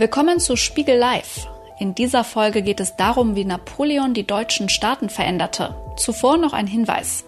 Willkommen zu Spiegel Live. In dieser Folge geht es darum, wie Napoleon die deutschen Staaten veränderte. Zuvor noch ein Hinweis.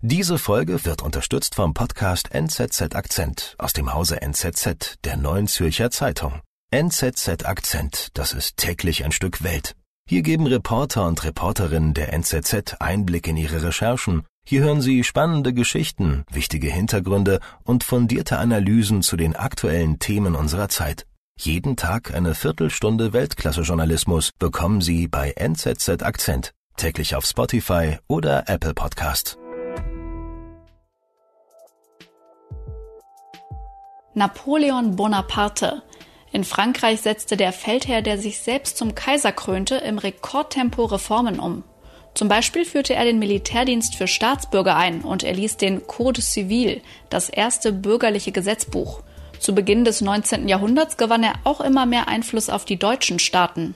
Diese Folge wird unterstützt vom Podcast NZZ Akzent aus dem Hause NZZ der Neuen Zürcher Zeitung. NZZ Akzent, das ist täglich ein Stück Welt. Hier geben Reporter und Reporterinnen der NZZ Einblick in ihre Recherchen. Hier hören Sie spannende Geschichten, wichtige Hintergründe und fundierte Analysen zu den aktuellen Themen unserer Zeit. Jeden Tag eine Viertelstunde Weltklasse-Journalismus bekommen Sie bei NZZ Akzent, täglich auf Spotify oder Apple Podcast. Napoleon Bonaparte – in Frankreich setzte der Feldherr, der sich selbst zum Kaiser krönte, im Rekordtempo Reformen um. Zum Beispiel führte er den Militärdienst für Staatsbürger ein und erließ den Code Civil, das erste bürgerliche Gesetzbuch. Zu Beginn des 19. Jahrhunderts gewann er auch immer mehr Einfluss auf die deutschen Staaten.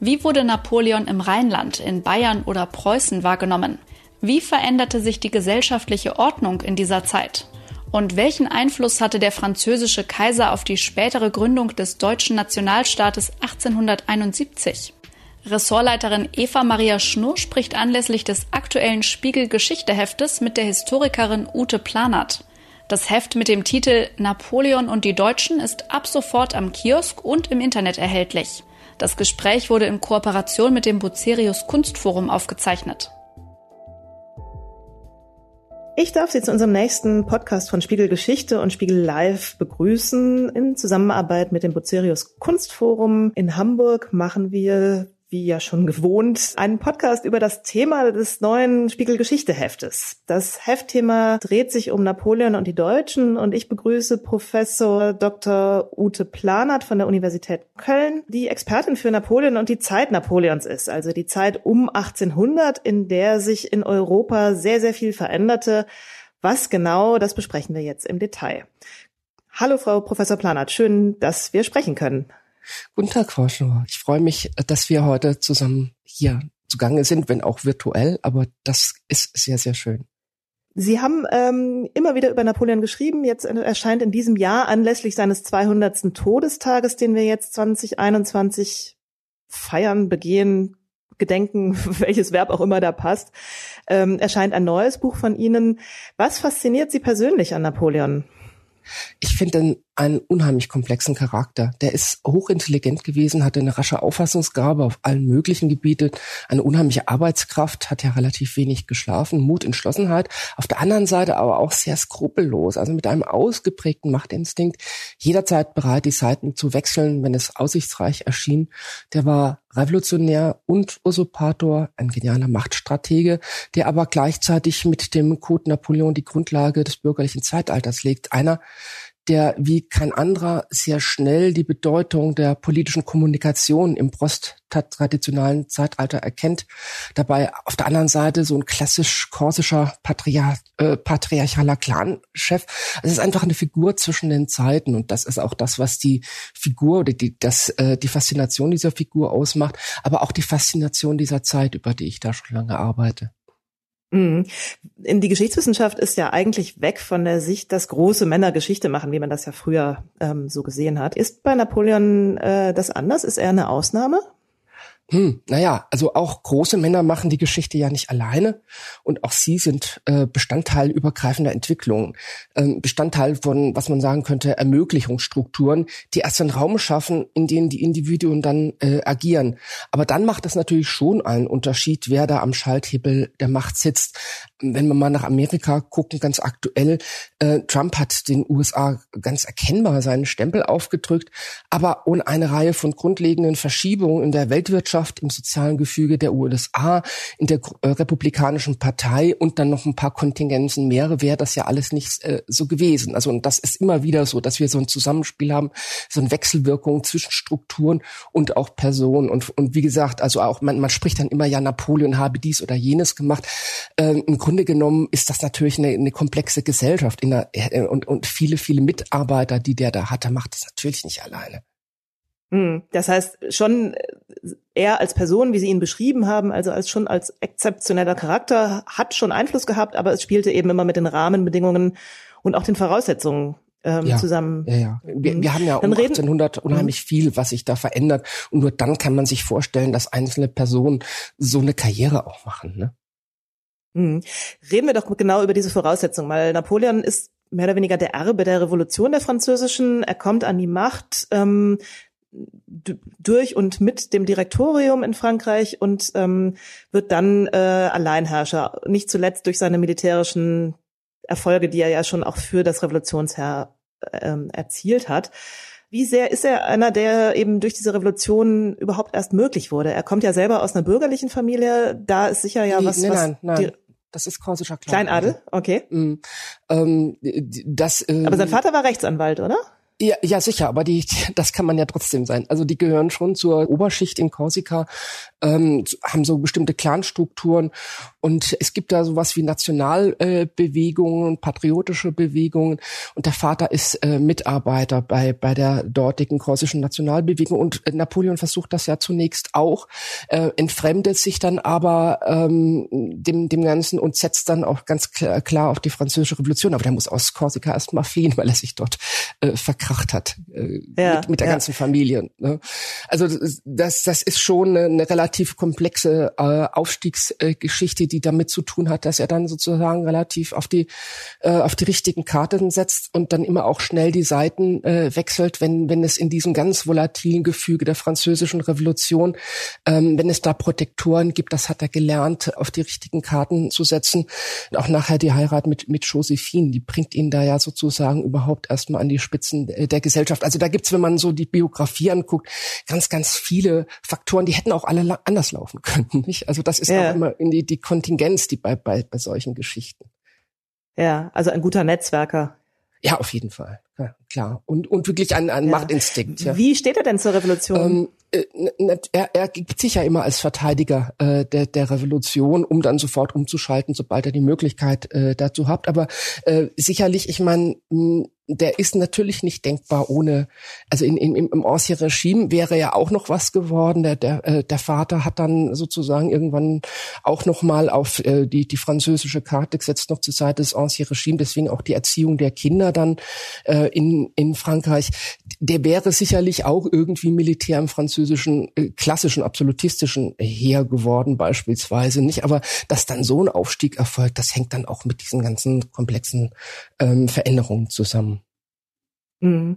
Wie wurde Napoleon im Rheinland, in Bayern oder Preußen wahrgenommen? Wie veränderte sich die gesellschaftliche Ordnung in dieser Zeit? Und welchen Einfluss hatte der französische Kaiser auf die spätere Gründung des deutschen Nationalstaates 1871? Ressortleiterin Eva Maria Schnurr spricht anlässlich des aktuellen Spiegel Geschichteheftes mit der Historikerin Ute Planert. Das Heft mit dem Titel Napoleon und die Deutschen ist ab sofort am Kiosk und im Internet erhältlich. Das Gespräch wurde in Kooperation mit dem Bucerius Kunstforum aufgezeichnet. Ich darf Sie zu unserem nächsten Podcast von Spiegel Geschichte und Spiegel Live begrüßen. In Zusammenarbeit mit dem Bucerius Kunstforum in Hamburg machen wir wie ja schon gewohnt, einen Podcast über das Thema des neuen Spiegel Geschichte Heftes. Das Heftthema dreht sich um Napoleon und die Deutschen und ich begrüße Professor Dr. Ute Planert von der Universität Köln, die Expertin für Napoleon und die Zeit Napoleons ist, also die Zeit um 1800, in der sich in Europa sehr, sehr viel veränderte. Was genau, das besprechen wir jetzt im Detail. Hallo, Frau Professor Planert. Schön, dass wir sprechen können. Guten Tag, Frau Schnur. Ich freue mich, dass wir heute zusammen hier zugange sind, wenn auch virtuell, aber das ist sehr, sehr schön. Sie haben ähm, immer wieder über Napoleon geschrieben. Jetzt erscheint in diesem Jahr anlässlich seines 200. Todestages, den wir jetzt 2021 feiern, begehen, gedenken, welches Verb auch immer da passt, ähm, erscheint ein neues Buch von Ihnen. Was fasziniert Sie persönlich an Napoleon? Ich finde einen unheimlich komplexen Charakter. Der ist hochintelligent gewesen, hatte eine rasche Auffassungsgabe auf allen möglichen Gebieten, eine unheimliche Arbeitskraft, hat ja relativ wenig geschlafen, Mut, Entschlossenheit. Auf der anderen Seite aber auch sehr skrupellos, also mit einem ausgeprägten Machtinstinkt, jederzeit bereit, die Seiten zu wechseln, wenn es aussichtsreich erschien. Der war Revolutionär und Usurpator, ein genialer Machtstratege, der aber gleichzeitig mit dem Code Napoleon die Grundlage des bürgerlichen Zeitalters legt. Einer, der wie kein anderer sehr schnell die Bedeutung der politischen Kommunikation im posttraditionalen Zeitalter erkennt. Dabei auf der anderen Seite so ein klassisch korsischer Patriarch, äh, patriarchaler Clanchef. Es ist einfach eine Figur zwischen den Zeiten und das ist auch das, was die Figur oder die, das, äh, die Faszination dieser Figur ausmacht, aber auch die Faszination dieser Zeit, über die ich da schon lange arbeite. Mhm. In die Geschichtswissenschaft ist ja eigentlich weg von der Sicht, dass große Männer Geschichte machen, wie man das ja früher ähm, so gesehen hat. Ist bei Napoleon äh, das anders? Ist er eine Ausnahme? Hm, naja, also auch große Männer machen die Geschichte ja nicht alleine und auch sie sind äh, Bestandteil übergreifender Entwicklungen, ähm, Bestandteil von, was man sagen könnte, Ermöglichungsstrukturen, die erst einen Raum schaffen, in denen die Individuen dann äh, agieren. Aber dann macht es natürlich schon einen Unterschied, wer da am Schalthebel der Macht sitzt. Wenn wir mal nach Amerika gucken, ganz aktuell, äh, Trump hat den USA ganz erkennbar seinen Stempel aufgedrückt, aber ohne eine Reihe von grundlegenden Verschiebungen in der Weltwirtschaft Wirtschaft, im sozialen Gefüge der USA, in der äh, Republikanischen Partei und dann noch ein paar Kontingenzen mehr, wäre das ja alles nicht äh, so gewesen. Also und das ist immer wieder so, dass wir so ein Zusammenspiel haben, so eine Wechselwirkung zwischen Strukturen und auch Personen. Und, und wie gesagt, also auch man, man spricht dann immer, ja, Napoleon habe dies oder jenes gemacht. Ähm, Im Grunde genommen ist das natürlich eine, eine komplexe Gesellschaft in der, äh, und, und viele, viele Mitarbeiter, die der da hatte, macht das natürlich nicht alleine. Hm, das heißt, schon äh, er als Person, wie Sie ihn beschrieben haben, also als schon als exzeptioneller Charakter, hat schon Einfluss gehabt, aber es spielte eben immer mit den Rahmenbedingungen und auch den Voraussetzungen ähm, ja, zusammen. Ja, ja. Wir, wir haben ja um 1800 unheimlich mhm. viel, was sich da verändert. Und nur dann kann man sich vorstellen, dass einzelne Personen so eine Karriere auch machen. Ne? Mhm. Reden wir doch genau über diese Voraussetzung, weil Napoleon ist mehr oder weniger der Erbe der Revolution der französischen. Er kommt an die Macht ähm, durch und mit dem Direktorium in Frankreich und ähm, wird dann äh, Alleinherrscher, nicht zuletzt durch seine militärischen Erfolge, die er ja schon auch für das Revolutionsherr ähm, erzielt hat. Wie sehr ist er einer, der eben durch diese Revolution überhaupt erst möglich wurde? Er kommt ja selber aus einer bürgerlichen Familie, da ist sicher ja nee, was, nein, was nein, nein. Das ist korsischer Kleinadel. Kleinadel, okay. Mm, ähm, das, ähm, Aber sein Vater war Rechtsanwalt, oder? Ja, ja, sicher, aber die, das kann man ja trotzdem sein. Also die gehören schon zur Oberschicht in Korsika, ähm, haben so bestimmte Clanstrukturen und es gibt da sowas wie Nationalbewegungen und patriotische Bewegungen und der Vater ist äh, Mitarbeiter bei bei der dortigen korsischen Nationalbewegung und Napoleon versucht das ja zunächst auch, äh, entfremdet sich dann aber ähm, dem dem Ganzen und setzt dann auch ganz klar, auf die französische Revolution. Aber der muss aus Korsika erstmal fliehen, weil er sich dort äh, verkracht hat äh, ja, mit, mit, der ja. ganzen Familie. Ne? Also das, das ist schon eine, eine relativ komplexe äh, Aufstiegsgeschichte, die damit zu tun hat, dass er dann sozusagen relativ auf die äh, auf die richtigen Karten setzt und dann immer auch schnell die Seiten äh, wechselt, wenn wenn es in diesem ganz volatilen Gefüge der französischen Revolution, ähm, wenn es da Protektoren gibt, das hat er gelernt, auf die richtigen Karten zu setzen. Und auch nachher die Heirat mit mit Josephine, die bringt ihn da ja sozusagen überhaupt erstmal an die Spitzen der Gesellschaft. Also da gibt's, wenn man so die Biografie anguckt, ganz, ganz viele Faktoren, die hätten auch alle anders laufen können. Nicht? Also das ist ja. auch immer in die, die Kontingenz, die bei, bei, bei solchen Geschichten. Ja, also ein guter Netzwerker. Ja, auf jeden Fall. Ja, klar. Und, und wirklich ein, ein ja. Machtinstinkt. Ja. Wie steht er denn zur Revolution? Ähm, äh, er, er gibt sich ja immer als Verteidiger äh, der, der Revolution, um dann sofort umzuschalten, sobald er die Möglichkeit äh, dazu hat. Aber äh, sicherlich, ich meine, der ist natürlich nicht denkbar ohne, also in, in, im Ancien Regime wäre ja auch noch was geworden. Der, der, äh, der Vater hat dann sozusagen irgendwann auch noch mal auf äh, die, die französische Karte gesetzt, noch zur Seite des Ancien Regime, deswegen auch die Erziehung der Kinder dann äh, in, in Frankreich. Der wäre sicherlich auch irgendwie Militär im französischen, äh, klassischen, absolutistischen Heer geworden beispielsweise, nicht? Aber dass dann so ein Aufstieg erfolgt, das hängt dann auch mit diesen ganzen komplexen ähm, Veränderungen zusammen. Mhm.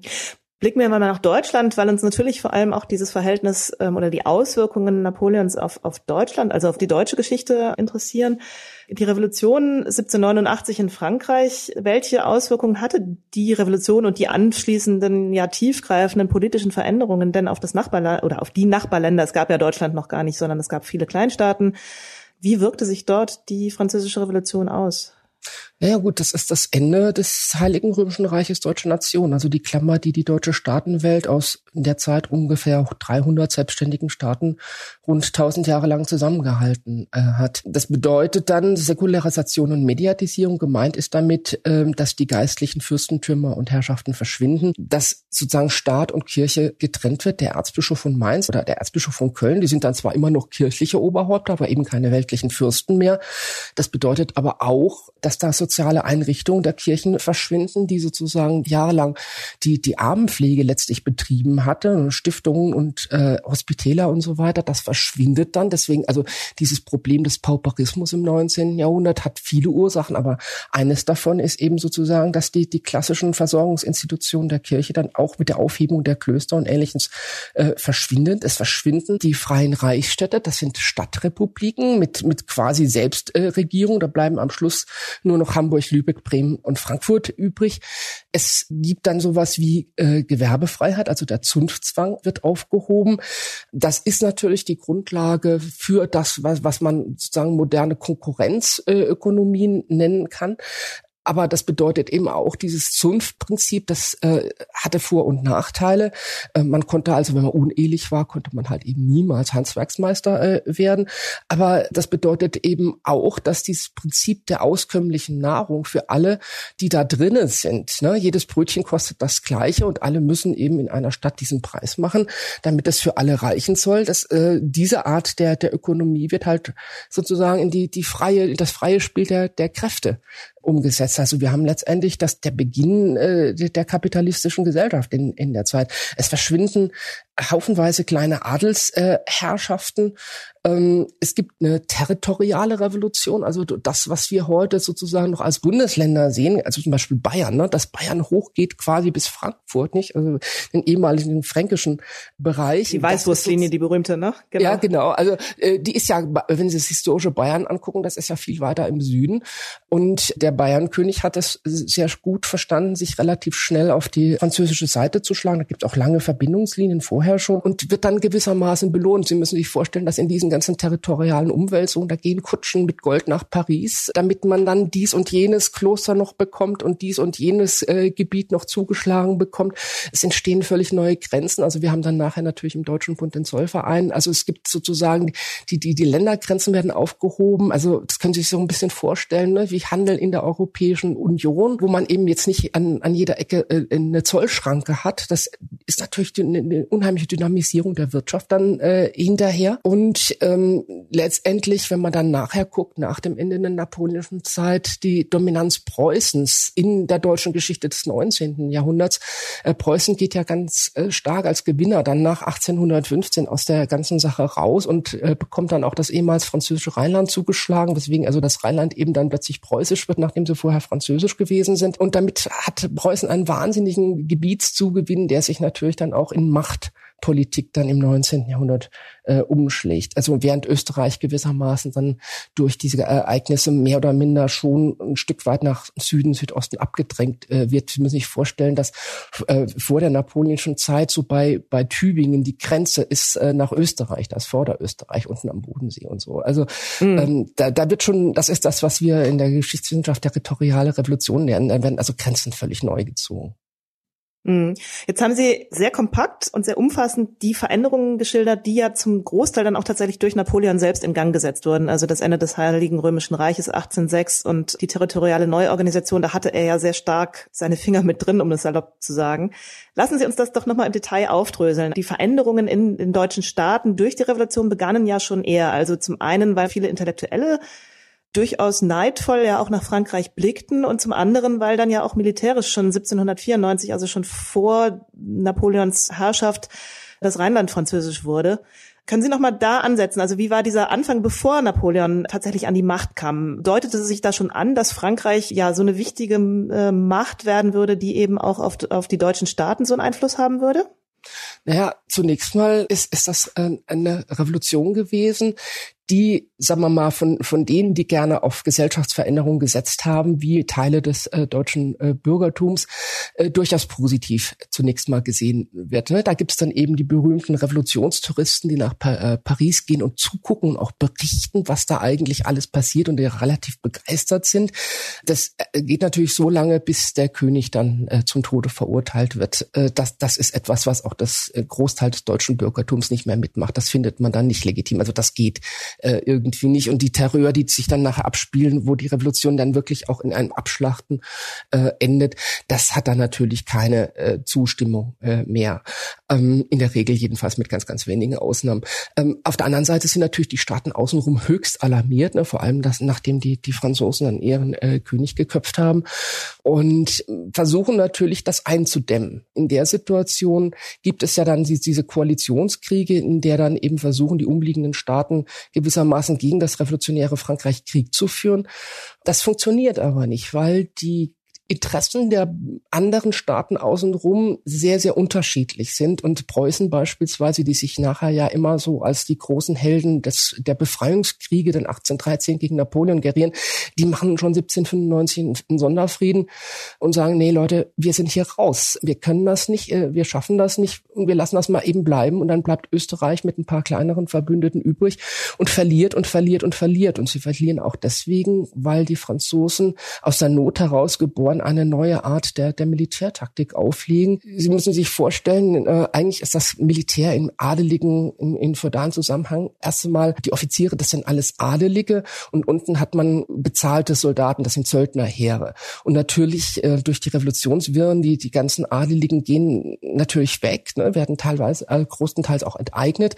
Blicken wir mal nach Deutschland, weil uns natürlich vor allem auch dieses Verhältnis ähm, oder die Auswirkungen Napoleons auf, auf Deutschland, also auf die deutsche Geschichte interessieren. Die Revolution 1789 in Frankreich, welche Auswirkungen hatte die Revolution und die anschließenden ja tiefgreifenden politischen Veränderungen denn auf das Nachbarland oder auf die Nachbarländer? Es gab ja Deutschland noch gar nicht, sondern es gab viele Kleinstaaten. Wie wirkte sich dort die französische Revolution aus? Naja gut, das ist das Ende des Heiligen Römischen Reiches Deutsche Nation, also die Klammer, die die deutsche Staatenwelt aus in der Zeit ungefähr 300 selbstständigen Staaten rund 1000 Jahre lang zusammengehalten äh, hat. Das bedeutet dann Säkularisation und Mediatisierung. Gemeint ist damit, äh, dass die geistlichen Fürstentümer und Herrschaften verschwinden, dass sozusagen Staat und Kirche getrennt wird. Der Erzbischof von Mainz oder der Erzbischof von Köln, die sind dann zwar immer noch kirchliche Oberhäupter, aber eben keine weltlichen Fürsten mehr. Das bedeutet aber auch, dass da soziale Einrichtungen der Kirchen verschwinden, die sozusagen jahrelang die, die Armenpflege letztlich betrieben hatte, Stiftungen und äh, Hospitäler und so weiter, das verschwindet dann. Deswegen, also dieses Problem des Pauperismus im 19. Jahrhundert hat viele Ursachen, aber eines davon ist eben sozusagen, dass die, die klassischen Versorgungsinstitutionen der Kirche dann auch mit der Aufhebung der Klöster und ähnliches äh, verschwinden. Es verschwinden die freien Reichsstädte, das sind Stadtrepubliken mit, mit quasi Selbstregierung. da bleiben am Schluss nur noch Hamburg, Lübeck, Bremen und Frankfurt übrig. Es gibt dann sowas wie äh, Gewerbefreiheit, also der Zunftzwang wird aufgehoben. Das ist natürlich die Grundlage für das, was, was man sozusagen moderne Konkurrenzökonomien nennen kann. Aber das bedeutet eben auch dieses Zunftprinzip, das äh, hatte Vor- und Nachteile. Äh, man konnte also, wenn man unehelich war, konnte man halt eben niemals Handwerksmeister äh, werden. Aber das bedeutet eben auch, dass dieses Prinzip der auskömmlichen Nahrung für alle, die da drinnen sind, ne, jedes Brötchen kostet das Gleiche und alle müssen eben in einer Stadt diesen Preis machen, damit es für alle reichen soll. Dass äh, diese Art der der Ökonomie wird halt sozusagen in die die freie das freie Spiel der der Kräfte umgesetzt. Also wir haben letztendlich das der Beginn äh, der kapitalistischen Gesellschaft in, in der Zeit. Es verschwinden haufenweise kleine Adelsherrschaften. Äh, ähm, es gibt eine territoriale Revolution, also das, was wir heute sozusagen noch als Bundesländer sehen, also zum Beispiel Bayern, ne, dass Bayern hochgeht quasi bis Frankfurt, nicht? Also den ehemaligen fränkischen Bereich. Die Weißwurstlinie, die berühmte, ne? Genau. Ja, genau. Also äh, die ist ja, wenn Sie das historische Bayern angucken, das ist ja viel weiter im Süden. Und der Bayernkönig hat es sehr gut verstanden, sich relativ schnell auf die französische Seite zu schlagen. Da gibt es auch lange Verbindungslinien vorher schon und wird dann gewissermaßen belohnt. Sie müssen sich vorstellen, dass in diesen ganzen territorialen Umwälzungen, da gehen Kutschen mit Gold nach Paris, damit man dann dies und jenes Kloster noch bekommt und dies und jenes äh, Gebiet noch zugeschlagen bekommt. Es entstehen völlig neue Grenzen. Also wir haben dann nachher natürlich im Deutschen Bund den Zollverein. Also es gibt sozusagen die, die, die Ländergrenzen werden aufgehoben. Also das können Sie sich so ein bisschen vorstellen, ne? wie Handel in der Europäischen Union, wo man eben jetzt nicht an, an jeder Ecke äh, eine Zollschranke hat. Das ist natürlich eine, eine unheimliche Dynamisierung der Wirtschaft dann äh, hinterher. Und ähm, letztendlich, wenn man dann nachher guckt, nach dem Ende der napoleonischen Zeit, die Dominanz Preußens in der deutschen Geschichte des 19. Jahrhunderts. Äh, Preußen geht ja ganz äh, stark als Gewinner dann nach 1815 aus der ganzen Sache raus und äh, bekommt dann auch das ehemals französische Rheinland zugeschlagen, weswegen also das Rheinland eben dann plötzlich preußisch wird, nachdem sie vorher französisch gewesen sind. Und damit hat Preußen einen wahnsinnigen Gebietszugewinn, der sich natürlich dann auch in Macht Politik dann im 19. Jahrhundert äh, umschlägt. Also während Österreich gewissermaßen dann durch diese Ereignisse mehr oder minder schon ein Stück weit nach Süden, Südosten abgedrängt äh, wird. Sie müssen sich vorstellen, dass äh, vor der napoleonischen Zeit so bei, bei Tübingen die Grenze ist äh, nach Österreich, das Vorderösterreich unten am Bodensee und so. Also mhm. ähm, da, da wird schon, das ist das, was wir in der Geschichtswissenschaft territoriale Revolution lernen, da werden also Grenzen völlig neu gezogen. Mhm. Jetzt haben Sie sehr kompakt und sehr umfassend die Veränderungen geschildert, die ja zum Großteil dann auch tatsächlich durch Napoleon selbst in Gang gesetzt wurden. Also das Ende des Heiligen Römischen Reiches 1806 und die territoriale Neuorganisation, da hatte er ja sehr stark seine Finger mit drin, um das salopp zu sagen. Lassen Sie uns das doch nochmal im Detail aufdröseln. Die Veränderungen in den deutschen Staaten durch die Revolution begannen ja schon eher. Also zum einen, weil viele Intellektuelle durchaus neidvoll ja auch nach Frankreich blickten und zum anderen, weil dann ja auch militärisch schon 1794, also schon vor Napoleons Herrschaft, das Rheinland französisch wurde. Können Sie noch mal da ansetzen? Also wie war dieser Anfang, bevor Napoleon tatsächlich an die Macht kam? Deutete sich da schon an, dass Frankreich ja so eine wichtige äh, Macht werden würde, die eben auch auf, auf die deutschen Staaten so einen Einfluss haben würde? Naja, zunächst mal ist, ist das äh, eine Revolution gewesen, die, sagen wir mal, von, von denen, die gerne auf Gesellschaftsveränderung gesetzt haben, wie Teile des äh, deutschen äh, Bürgertums, äh, durchaus positiv zunächst mal gesehen wird. Ne? Da gibt's dann eben die berühmten Revolutionstouristen, die nach pa äh, Paris gehen und zugucken und auch berichten, was da eigentlich alles passiert und die relativ begeistert sind. Das äh, geht natürlich so lange, bis der König dann äh, zum Tode verurteilt wird. Äh, das, das ist etwas, was auch das äh, Großteil des deutschen Bürgertums nicht mehr mitmacht. Das findet man dann nicht legitim. Also das geht äh, irgendwie nicht. Und die Terror, die sich dann nachher abspielen, wo die Revolution dann wirklich auch in einem Abschlachten äh, endet, das hat dann natürlich keine äh, Zustimmung äh, mehr. Ähm, in der Regel jedenfalls mit ganz, ganz wenigen Ausnahmen. Ähm, auf der anderen Seite sind natürlich die Staaten außenrum höchst alarmiert, ne? vor allem das, nachdem die, die Franzosen dann ihren äh, König geköpft haben und versuchen natürlich das einzudämmen. In der Situation gibt es ja dann diese Koalitionskriege, in der dann eben versuchen, die umliegenden Staaten gewissermaßen gegen das revolutionäre Frankreich Krieg zu führen. Das funktioniert aber nicht, weil die Interessen der anderen Staaten außenrum sehr, sehr unterschiedlich sind. Und Preußen beispielsweise, die sich nachher ja immer so als die großen Helden des, der Befreiungskriege, den 1813 gegen Napoleon gerieren, die machen schon 1795 einen Sonderfrieden und sagen, nee Leute, wir sind hier raus. Wir können das nicht, äh, wir schaffen das nicht und wir lassen das mal eben bleiben. Und dann bleibt Österreich mit ein paar kleineren Verbündeten übrig und verliert und verliert und verliert. Und sie verlieren auch deswegen, weil die Franzosen aus der Not heraus geboren wollen eine neue Art der, der Militärtaktik auflegen. Sie müssen sich vorstellen, äh, eigentlich ist das Militär im adeligen, in, in feudalen Zusammenhang erst einmal die Offiziere, das sind alles Adelige und unten hat man bezahlte Soldaten, das sind Söldnerheere. Und natürlich äh, durch die Revolutionswirren, die, die ganzen Adeligen gehen natürlich weg, ne, werden teilweise, äh, großenteils auch enteignet.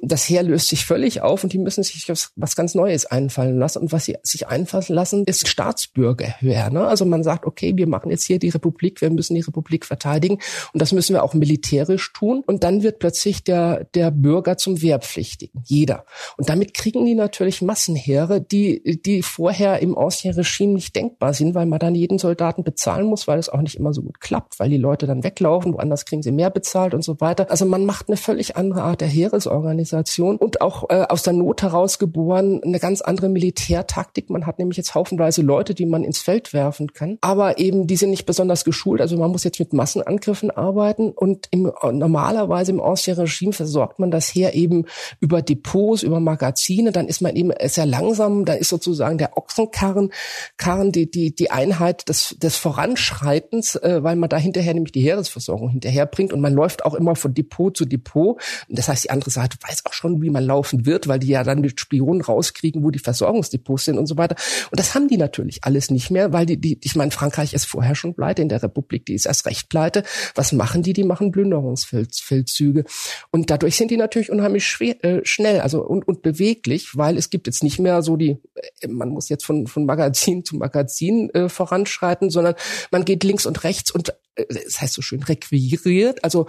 Das Heer löst sich völlig auf und die müssen sich was, was ganz Neues einfallen lassen. Und was sie sich einfallen lassen, ist Staatsbürgerwehr. Ne? Also man sagt, okay, wir machen jetzt hier die Republik, wir müssen die Republik verteidigen und das müssen wir auch militärisch tun. Und dann wird plötzlich der, der Bürger zum Wehrpflichtigen, jeder. Und damit kriegen die natürlich Massenheere, die, die vorher im Ancien-Regime nicht denkbar sind, weil man dann jeden Soldaten bezahlen muss, weil es auch nicht immer so gut klappt, weil die Leute dann weglaufen, woanders kriegen sie mehr bezahlt und so weiter. Also man macht eine völlig andere Art der Heeresorganisation und auch äh, aus der Not heraus geboren eine ganz andere Militärtaktik. Man hat nämlich jetzt haufenweise Leute, die man ins Feld werfen kann, aber eben die sind nicht besonders geschult. Also man muss jetzt mit Massenangriffen arbeiten und im, normalerweise im Ancien Regime versorgt man das Heer eben über Depots, über Magazine. Dann ist man eben sehr langsam. Da ist sozusagen der Ochsenkarren, Karren die die die Einheit des des Voranschreitens, äh, weil man da hinterher nämlich die Heeresversorgung hinterherbringt und man läuft auch immer von Depot zu Depot. Das heißt, die andere Seite weiß auch schon, wie man laufen wird, weil die ja dann mit Spionen rauskriegen, wo die Versorgungsdepots sind und so weiter. Und das haben die natürlich alles nicht mehr, weil die, die ich meine, Frankreich ist vorher schon pleite, in der Republik, die ist erst recht pleite. Was machen die? Die machen Plünderungsfeldzüge. Und dadurch sind die natürlich unheimlich schwer, äh, schnell, also und, und beweglich, weil es gibt jetzt nicht mehr so die, äh, man muss jetzt von, von Magazin zu Magazin äh, voranschreiten, sondern man geht links und rechts und das heißt so schön, requiriert, also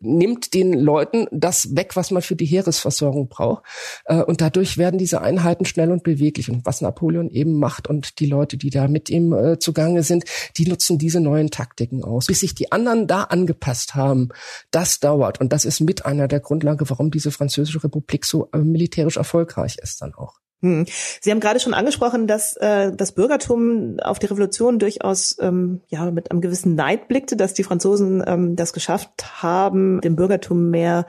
nimmt den Leuten das weg, was man für die Heeresversorgung braucht. Äh, und dadurch werden diese Einheiten schnell und beweglich. Und was Napoleon eben macht und die Leute, die da mit ihm äh, zugange sind, die nutzen diese neuen Taktiken aus. Bis sich die anderen da angepasst haben, das dauert. Und das ist mit einer der Grundlage, warum diese französische Republik so äh, militärisch erfolgreich ist dann auch. Hm. Sie haben gerade schon angesprochen, dass äh, das Bürgertum auf die Revolution durchaus ähm, ja mit einem gewissen Neid blickte, dass die Franzosen ähm, das geschafft haben, dem Bürgertum mehr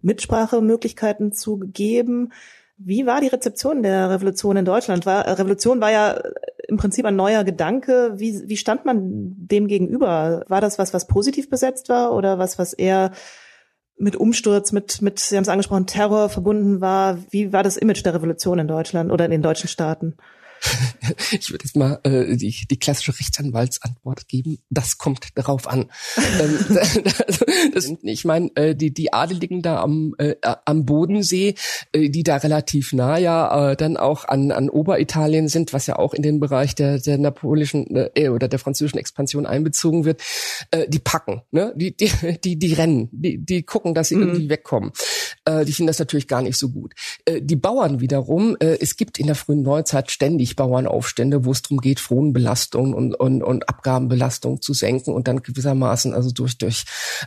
Mitsprachemöglichkeiten zu geben. Wie war die Rezeption der Revolution in Deutschland? War, Revolution war ja im Prinzip ein neuer Gedanke. Wie, wie stand man dem gegenüber? War das was, was positiv besetzt war oder was, was eher mit Umsturz, mit, mit, Sie haben es angesprochen, Terror verbunden war. Wie war das Image der Revolution in Deutschland oder in den deutschen Staaten? ich würde jetzt mal äh, die, die klassische Rechtsanwaltsantwort geben. Das kommt darauf an. ähm, das, ich meine, äh, die, die Adeligen da am, äh, am Bodensee, äh, die da relativ nah ja äh, dann auch an, an Oberitalien sind, was ja auch in den Bereich der, der napoleonischen äh, oder der französischen Expansion einbezogen wird, äh, die packen, ne? die, die, die, die rennen, die, die gucken, dass sie mhm. irgendwie wegkommen. Äh, die finden das natürlich gar nicht so gut. Äh, die Bauern wiederum, äh, es gibt in der frühen Neuzeit ständig Bauernaufstände, wo es darum geht, Fronenbelastung und, und, und Abgabenbelastung zu senken und dann gewissermaßen also durch, durch,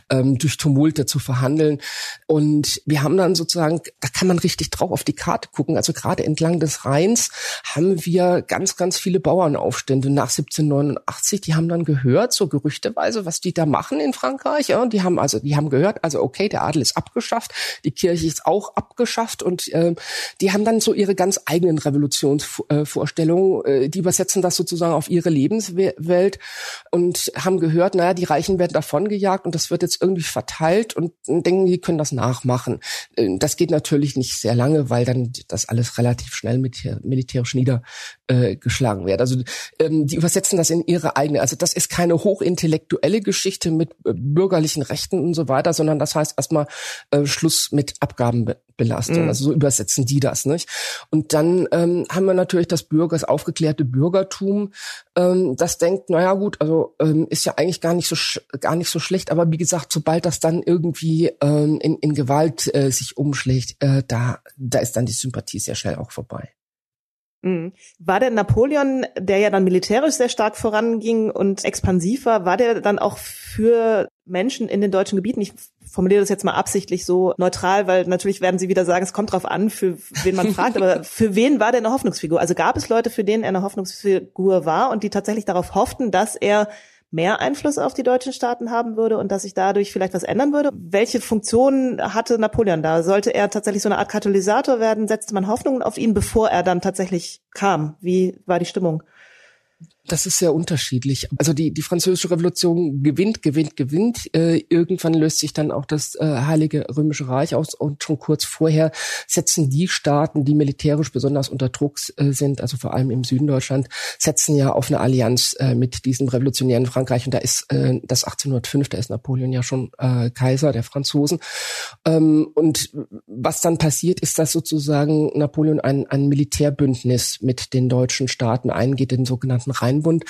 ähm, durch Tumulte zu verhandeln. Und wir haben dann sozusagen, da kann man richtig drauf auf die Karte gucken. Also gerade entlang des Rheins haben wir ganz, ganz viele Bauernaufstände nach 1789. Die haben dann gehört, so gerüchteweise, was die da machen in Frankreich. Ja, die haben also, die haben gehört, also okay, der Adel ist abgeschafft, die Kirche ist auch abgeschafft und äh, die haben dann so ihre ganz eigenen Revolutionsvorstellungen Vorstellung, äh, die übersetzen das sozusagen auf ihre Lebenswelt und haben gehört, naja, die Reichen werden davongejagt und das wird jetzt irgendwie verteilt und denken, die können das nachmachen. Äh, das geht natürlich nicht sehr lange, weil dann das alles relativ schnell militärisch niedergeschlagen wird. Also ähm, die übersetzen das in ihre eigene. Also das ist keine hochintellektuelle Geschichte mit äh, bürgerlichen Rechten und so weiter, sondern das heißt erstmal Schluss mit Abgabenbelastung. Mhm. Also so übersetzen die das, nicht? Und dann ähm, haben wir natürlich das Bürger das aufgeklärte Bürgertum, ähm, das denkt, naja gut, also ähm, ist ja eigentlich gar nicht so gar nicht so schlecht, aber wie gesagt, sobald das dann irgendwie ähm, in, in Gewalt äh, sich umschlägt, äh, da, da ist dann die Sympathie sehr schnell auch vorbei. Mhm. War der Napoleon, der ja dann militärisch sehr stark voranging und expansiv war, war der dann auch für Menschen in den deutschen Gebieten, ich formuliere das jetzt mal absichtlich so neutral, weil natürlich werden Sie wieder sagen, es kommt drauf an, für wen man fragt, aber für wen war der eine Hoffnungsfigur? Also gab es Leute, für denen er eine Hoffnungsfigur war und die tatsächlich darauf hofften, dass er mehr Einfluss auf die deutschen Staaten haben würde und dass sich dadurch vielleicht was ändern würde. Welche Funktion hatte Napoleon da? Sollte er tatsächlich so eine Art Katalysator werden? Setzte man Hoffnungen auf ihn, bevor er dann tatsächlich kam? Wie war die Stimmung? Das ist sehr unterschiedlich. Also die, die französische Revolution gewinnt, gewinnt, gewinnt. Äh, irgendwann löst sich dann auch das äh, Heilige Römische Reich aus und schon kurz vorher setzen die Staaten, die militärisch besonders unter Druck äh, sind, also vor allem im Süden Deutschland, setzen ja auf eine Allianz äh, mit diesem revolutionären Frankreich. Und da ist äh, das 1805, da ist Napoleon ja schon äh, Kaiser der Franzosen. Ähm, und was dann passiert, ist, dass sozusagen Napoleon ein, ein Militärbündnis mit den deutschen Staaten eingeht, den sogenannten Rhein Einbund.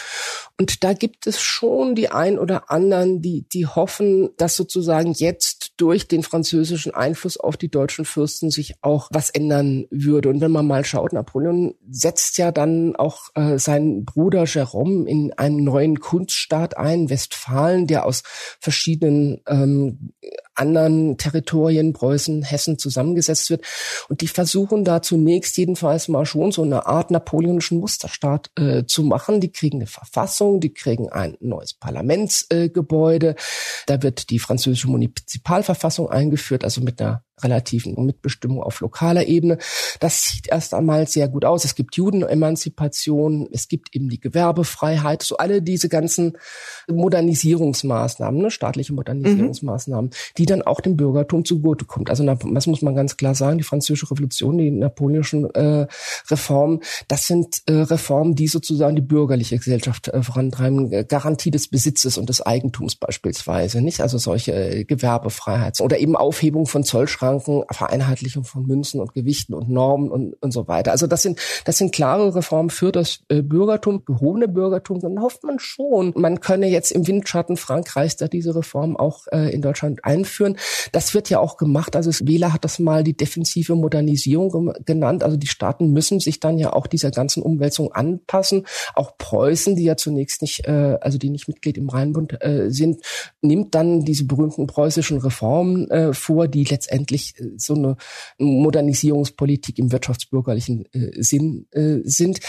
Und da gibt es schon die ein oder anderen, die, die hoffen, dass sozusagen jetzt durch den französischen Einfluss auf die deutschen Fürsten sich auch was ändern würde. Und wenn man mal schaut, Napoleon setzt ja dann auch äh, seinen Bruder Jérôme in einen neuen Kunststaat ein, Westfalen, der aus verschiedenen ähm, anderen Territorien, Preußen, Hessen zusammengesetzt wird. Und die versuchen da zunächst jedenfalls mal schon so eine Art napoleonischen Musterstaat äh, zu machen. Die kriegen eine Verfassung, die kriegen ein neues Parlamentsgebäude. Äh, da wird die französische Munizipalverfassung eingeführt, also mit einer relativen Mitbestimmung auf lokaler Ebene. Das sieht erst einmal sehr gut aus. Es gibt Judenemanzipation, es gibt eben die Gewerbefreiheit, so alle diese ganzen Modernisierungsmaßnahmen, ne, staatliche Modernisierungsmaßnahmen, mhm. die dann auch dem Bürgertum zugutekommt. Also das muss man ganz klar sagen, die französische Revolution, die napoleonischen äh, Reformen, das sind äh, Reformen, die sozusagen die bürgerliche Gesellschaft äh, vorantreiben, Garantie des Besitzes und des Eigentums beispielsweise, nicht? Also solche äh, Gewerbefreiheits- oder eben Aufhebung von Zollschranken Schranken, Vereinheitlichung von Münzen und Gewichten und Normen und, und so weiter. Also das sind, das sind klare Reformen für das äh, Bürgertum, gehobene Bürgertum. Dann hofft man schon, man könne jetzt im Windschatten Frankreichs da diese Reform auch äh, in Deutschland einführen. Das wird ja auch gemacht. Also Wähler hat das mal die defensive Modernisierung genannt. Also die Staaten müssen sich dann ja auch dieser ganzen Umwälzung anpassen. Auch Preußen, die ja zunächst nicht, äh, also die nicht Mitglied im Rheinbund sind, nimmt dann diese berühmten preußischen Reformen vor, die letztendlich eigentlich äh, so eine Modernisierungspolitik im wirtschaftsbürgerlichen äh, Sinn äh, sind.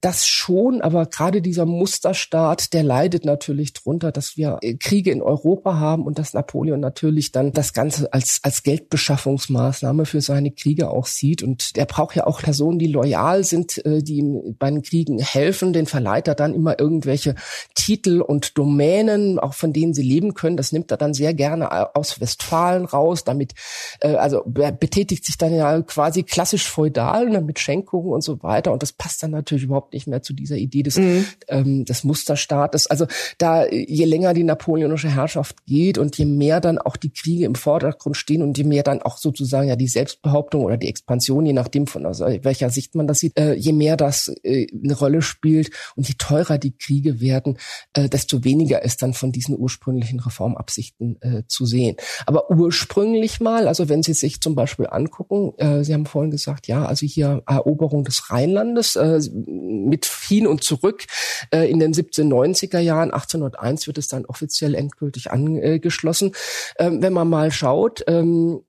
Das schon, aber gerade dieser Musterstaat, der leidet natürlich drunter, dass wir äh, Kriege in Europa haben und dass Napoleon natürlich dann das Ganze als, als Geldbeschaffungsmaßnahme für seine Kriege auch sieht. Und er braucht ja auch Personen, die loyal sind, äh, die ihm bei den Kriegen helfen. Den verleiht er dann immer irgendwelche Titel und Domänen, auch von denen sie leben können. Das nimmt er dann sehr gerne aus Westfalen raus, damit äh, also betätigt sich dann ja quasi klassisch feudal ne, mit Schenkungen und so weiter. Und das passt dann natürlich überhaupt nicht mehr zu dieser Idee des, mhm. ähm, des Musterstaates. Also da, je länger die napoleonische Herrschaft geht und je mehr dann auch die Kriege im Vordergrund stehen und je mehr dann auch sozusagen ja die Selbstbehauptung oder die Expansion, je nachdem von aus welcher Sicht man das sieht, äh, je mehr das äh, eine Rolle spielt und je teurer die Kriege werden, äh, desto weniger ist dann von diesen ursprünglichen Reformabsichten äh, zu sehen. Aber ursprünglich mal, also wenn Sie sich zum Beispiel angucken, äh, Sie haben vorhin gesagt, ja, also hier Eroberung des Rheinlandes äh, mit hin und zurück äh, in den 1790er Jahren, 1801 wird es dann offiziell endgültig angeschlossen. Ähm, wenn man mal schaut, ähm,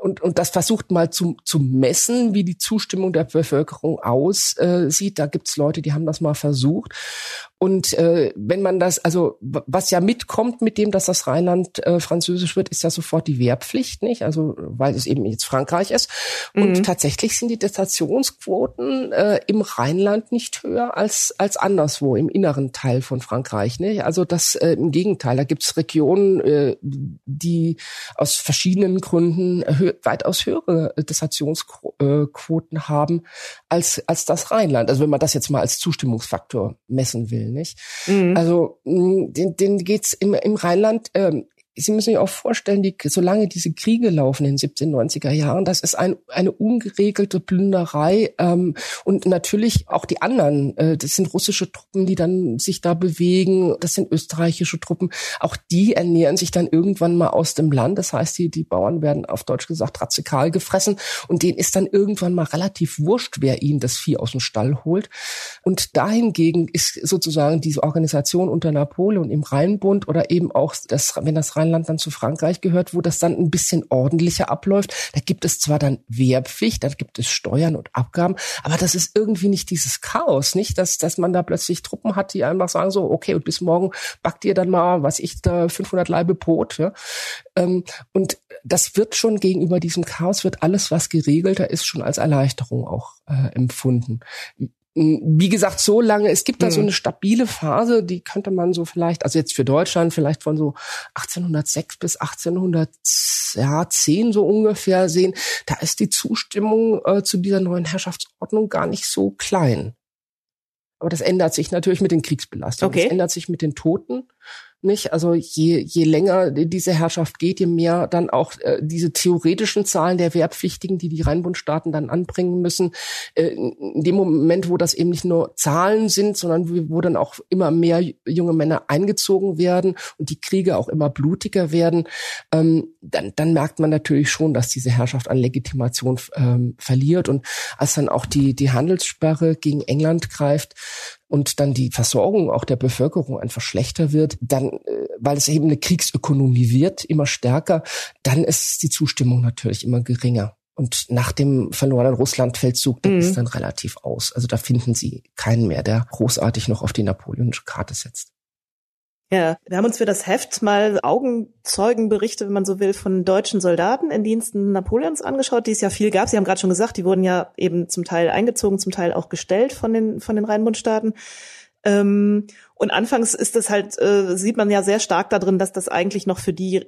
und, und das versucht mal zu, zu messen, wie die Zustimmung der Bevölkerung aussieht. Da gibt's Leute, die haben das mal versucht. Und äh, wenn man das, also was ja mitkommt mit dem, dass das Rheinland äh, französisch wird, ist ja sofort die Wehrpflicht, nicht? Also weil es eben jetzt Frankreich ist. Und mhm. tatsächlich sind die Detationsquoten äh, im Rheinland nicht höher als als anderswo im inneren Teil von Frankreich. Nicht? Also das äh, im Gegenteil, da gibt's Regionen, äh, die aus verschiedenen Gründen hö weitaus höhere Detationsquoten haben als als das Rheinland. Also wenn man das jetzt mal als Zustimmungsfaktor messen will will, nicht? Mhm. Also den, den geht's im, im Rheinland ähm, Sie müssen sich auch vorstellen, die, solange diese Kriege laufen in den 1790er Jahren, das ist ein, eine ungeregelte Plünderei ähm, und natürlich auch die anderen. Äh, das sind russische Truppen, die dann sich da bewegen. Das sind österreichische Truppen. Auch die ernähren sich dann irgendwann mal aus dem Land. Das heißt, die, die Bauern werden auf Deutsch gesagt radikal gefressen und denen ist dann irgendwann mal relativ wurscht, wer ihnen das Vieh aus dem Stall holt. Und dahingegen ist sozusagen diese Organisation unter Napoleon im Rheinbund oder eben auch das, wenn das Rhein Rheinland dann zu Frankreich gehört, wo das dann ein bisschen ordentlicher abläuft. Da gibt es zwar dann Wehrpflicht, da gibt es Steuern und Abgaben, aber das ist irgendwie nicht dieses Chaos, nicht, dass, dass man da plötzlich Truppen hat, die einfach sagen so, okay, und bis morgen backt ihr dann mal, was ich da 500 Leibe Brot, ja. Ähm, und das wird schon gegenüber diesem Chaos wird alles, was geregelter ist, schon als Erleichterung auch äh, empfunden wie gesagt, so lange, es gibt da so mhm. eine stabile Phase, die könnte man so vielleicht, also jetzt für Deutschland vielleicht von so 1806 bis 1810 so ungefähr sehen. Da ist die Zustimmung äh, zu dieser neuen Herrschaftsordnung gar nicht so klein. Aber das ändert sich natürlich mit den Kriegsbelastungen. Okay. Das ändert sich mit den Toten nicht? Also je, je länger diese Herrschaft geht, je mehr dann auch äh, diese theoretischen Zahlen der Wehrpflichtigen, die die Rheinbundstaaten dann anbringen müssen, äh, in dem Moment, wo das eben nicht nur Zahlen sind, sondern wo dann auch immer mehr junge Männer eingezogen werden und die Kriege auch immer blutiger werden, ähm, dann, dann merkt man natürlich schon, dass diese Herrschaft an Legitimation ähm, verliert. Und als dann auch die, die Handelssperre gegen England greift, und dann die Versorgung auch der Bevölkerung einfach schlechter wird, dann, äh, weil es eben eine Kriegsökonomie wird, immer stärker, dann ist die Zustimmung natürlich immer geringer. Und nach dem verlorenen Russlandfeldzug, da mhm. ist dann relativ aus. Also da finden sie keinen mehr, der großartig noch auf die napoleonische Karte setzt. Ja, wir haben uns für das Heft mal Augenzeugenberichte, wenn man so will, von deutschen Soldaten in Diensten Napoleons angeschaut, die es ja viel gab. Sie haben gerade schon gesagt, die wurden ja eben zum Teil eingezogen, zum Teil auch gestellt von den, von den Rheinbundstaaten. Ähm, und anfangs ist das halt, äh, sieht man ja sehr stark darin, dass das eigentlich noch für die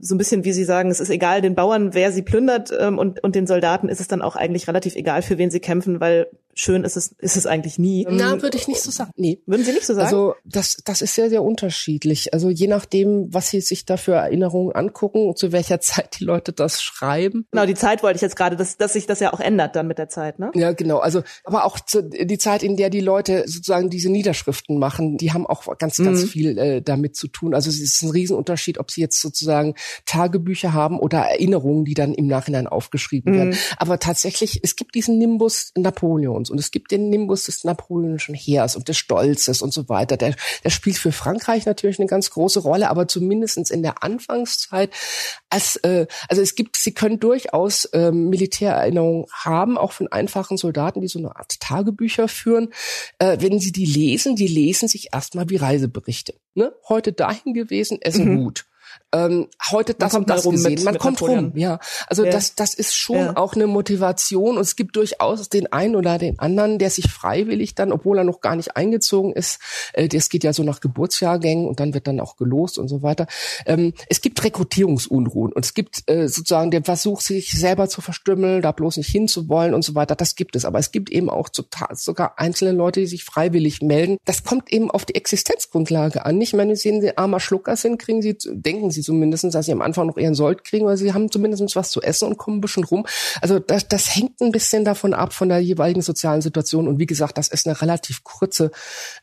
so ein bisschen, wie Sie sagen, es ist egal den Bauern, wer sie plündert ähm, und, und den Soldaten ist es dann auch eigentlich relativ egal, für wen sie kämpfen, weil schön ist es, ist es eigentlich nie. Na, würde ich nicht so sagen. Nee. Würden Sie nicht so sagen? Also das, das ist sehr, sehr unterschiedlich. Also je nachdem, was Sie sich da für Erinnerungen angucken und zu welcher Zeit die Leute das schreiben. Genau, die Zeit wollte ich jetzt gerade, dass, dass sich das ja auch ändert dann mit der Zeit, ne? Ja, genau. Also, aber auch zu, die Zeit, in der die Leute sozusagen diese Niederschriften machen, die haben auch ganz, ganz mhm. viel äh, damit zu tun. Also es ist ein Riesenunterschied, ob sie jetzt sozusagen Tagebücher haben oder Erinnerungen, die dann im Nachhinein aufgeschrieben mhm. werden. Aber tatsächlich, es gibt diesen Nimbus Napoleons und es gibt den Nimbus des napoleonischen Heers und des Stolzes und so weiter. Der, der spielt für Frankreich natürlich eine ganz große Rolle, aber zumindestens in der Anfangszeit als äh, also es gibt, sie können durchaus äh, Militärerinnerungen haben, auch von einfachen Soldaten, die so eine Art Tagebücher führen. Äh, wenn sie die lesen, die lesen sich erstmal wie Reiseberichte. Ne? Heute dahin gewesen, essen mhm. gut ähm, heute das und das gesehen. Mit, man mit kommt Napoleon. rum, ja. Also ja. das, das ist schon ja. auch eine Motivation und es gibt durchaus den einen oder den anderen, der sich freiwillig dann, obwohl er noch gar nicht eingezogen ist, äh, das geht ja so nach Geburtsjahrgängen und dann wird dann auch gelost und so weiter. Ähm, es gibt Rekrutierungsunruhen und es gibt äh, sozusagen den Versuch, sich selber zu verstümmeln, da bloß nicht hinzuwollen und so weiter. Das gibt es. Aber es gibt eben auch sogar einzelne Leute, die sich freiwillig melden. Das kommt eben auf die Existenzgrundlage an. Nicht, wenn sie armer Schlucker sind, kriegen sie, denken sie sie zumindestens, dass sie am Anfang noch ihren Sold kriegen, weil sie haben zumindest was zu essen und kommen ein bisschen rum. Also das, das hängt ein bisschen davon ab, von der jeweiligen sozialen Situation. Und wie gesagt, das ist eine relativ kurze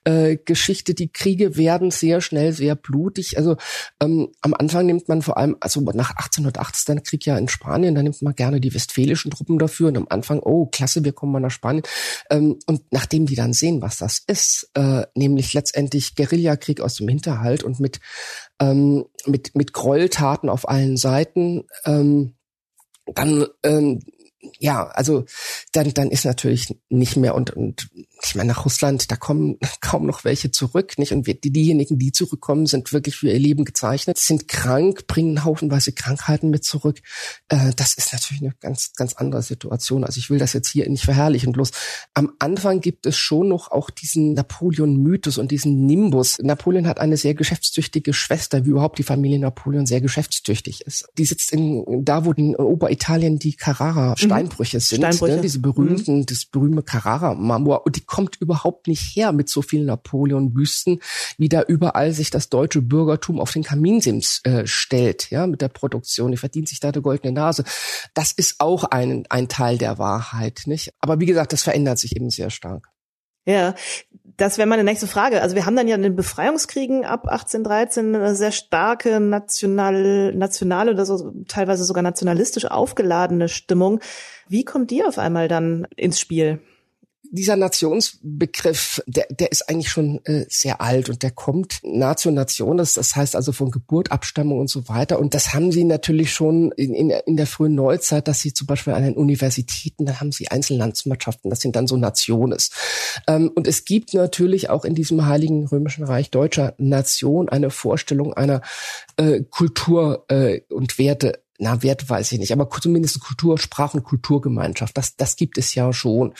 äh, Geschichte. Die Kriege werden sehr schnell sehr blutig. Also ähm, am Anfang nimmt man vor allem, also nach 1808 ist dann Krieg ja in Spanien, da nimmt man gerne die westfälischen Truppen dafür. Und am Anfang, oh, klasse, wir kommen mal nach Spanien. Ähm, und nachdem die dann sehen, was das ist, äh, nämlich letztendlich Guerillakrieg aus dem Hinterhalt und mit ähm, mit, mit Gräueltaten auf allen Seiten, ähm, dann ähm, ja, also dann, dann ist natürlich nicht mehr und, und ich meine, nach Russland, da kommen kaum noch welche zurück, nicht? Und die, diejenigen, die zurückkommen, sind wirklich für ihr Leben gezeichnet, sind krank, bringen haufenweise Krankheiten mit zurück. Äh, das ist natürlich eine ganz, ganz andere Situation. Also ich will das jetzt hier nicht verherrlichen. Bloß am Anfang gibt es schon noch auch diesen Napoleon-Mythos und diesen Nimbus. Napoleon hat eine sehr geschäftstüchtige Schwester, wie überhaupt die Familie Napoleon sehr geschäftstüchtig ist. Die sitzt in, da wo in Oberitalien die Carrara-Steinbrüche mhm. sind, ne? Steinbrüche. Ne? diese berühmten, mhm. das berühmte Carrara-Marmor. Und die kommt überhaupt nicht her mit so vielen Napoleon-Büsten, wie da überall sich das deutsche Bürgertum auf den Kaminsims äh, stellt, ja, mit der Produktion. Die verdient sich da eine goldene Nase. Das ist auch ein, ein Teil der Wahrheit, nicht? Aber wie gesagt, das verändert sich eben sehr stark. Ja, das wäre meine nächste Frage. Also wir haben dann ja in den Befreiungskriegen ab 1813 eine sehr starke national, nationale oder so teilweise sogar nationalistisch aufgeladene Stimmung. Wie kommt die auf einmal dann ins Spiel? Dieser Nationsbegriff, der, der ist eigentlich schon äh, sehr alt und der kommt Nation Nation, das, das heißt also von Geburt, Abstammung und so weiter. Und das haben sie natürlich schon in, in, in der frühen Neuzeit, dass sie zum Beispiel an den Universitäten, da haben sie Einzellandsmannschaften, das sind dann so Nationen. Ähm, und es gibt natürlich auch in diesem Heiligen Römischen Reich deutscher Nation eine Vorstellung einer äh, Kultur äh, und Werte na, Wert weiß ich nicht, aber zumindest Kultur, Sprach- und Kulturgemeinschaft, das, das gibt es ja schon.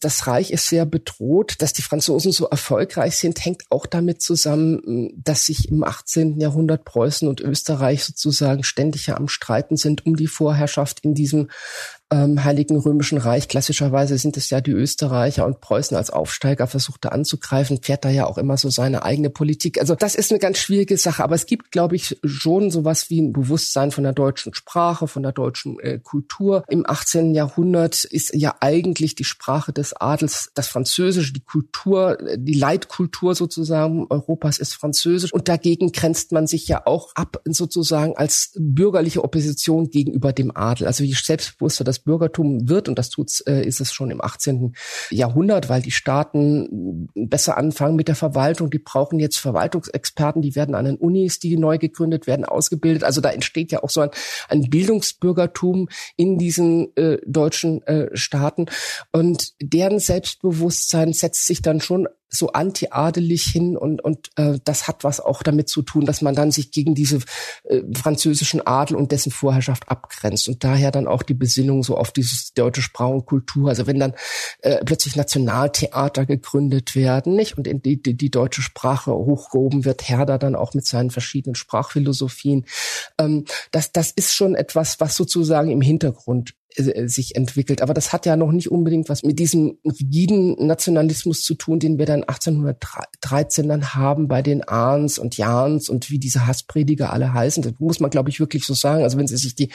Das Reich ist sehr bedroht. Dass die Franzosen so erfolgreich sind, hängt auch damit zusammen, dass sich im 18. Jahrhundert Preußen und Österreich sozusagen ständig am Streiten sind um die Vorherrschaft in diesem ähm, Heiligen Römischen Reich. Klassischerweise sind es ja die Österreicher und Preußen als Aufsteiger versuchte anzugreifen, fährt da ja auch immer so seine eigene Politik. Also das ist eine ganz schwierige Sache, aber es gibt, glaube ich, schon sowas wie ein Bewusstsein von der deutschen Sprache, von der deutschen äh, Kultur. Im 18. Jahrhundert ist ja eigentlich die Sprache des Adels das Französische, die Kultur, die Leitkultur sozusagen Europas ist Französisch und dagegen grenzt man sich ja auch ab sozusagen als bürgerliche Opposition gegenüber dem Adel. Also je selbstbewusster das das Bürgertum wird, und das tut's, äh, ist es schon im 18. Jahrhundert, weil die Staaten besser anfangen mit der Verwaltung. Die brauchen jetzt Verwaltungsexperten, die werden an den Unis, die neu gegründet werden, ausgebildet. Also da entsteht ja auch so ein, ein Bildungsbürgertum in diesen äh, deutschen äh, Staaten. Und deren Selbstbewusstsein setzt sich dann schon so anti-adelig hin und und äh, das hat was auch damit zu tun, dass man dann sich gegen diese äh, französischen Adel und dessen Vorherrschaft abgrenzt und daher dann auch die Besinnung so auf dieses deutsche Sprache und Kultur. Also wenn dann äh, plötzlich Nationaltheater gegründet werden, nicht und in die, die, die deutsche Sprache hochgehoben wird, Herder dann auch mit seinen verschiedenen Sprachphilosophien, ähm, das das ist schon etwas, was sozusagen im Hintergrund sich entwickelt. Aber das hat ja noch nicht unbedingt was mit diesem rigiden Nationalismus zu tun, den wir dann 1813 dann haben bei den Ahns und Jans und wie diese Hassprediger alle heißen. Das muss man, glaube ich, wirklich so sagen. Also wenn Sie sich die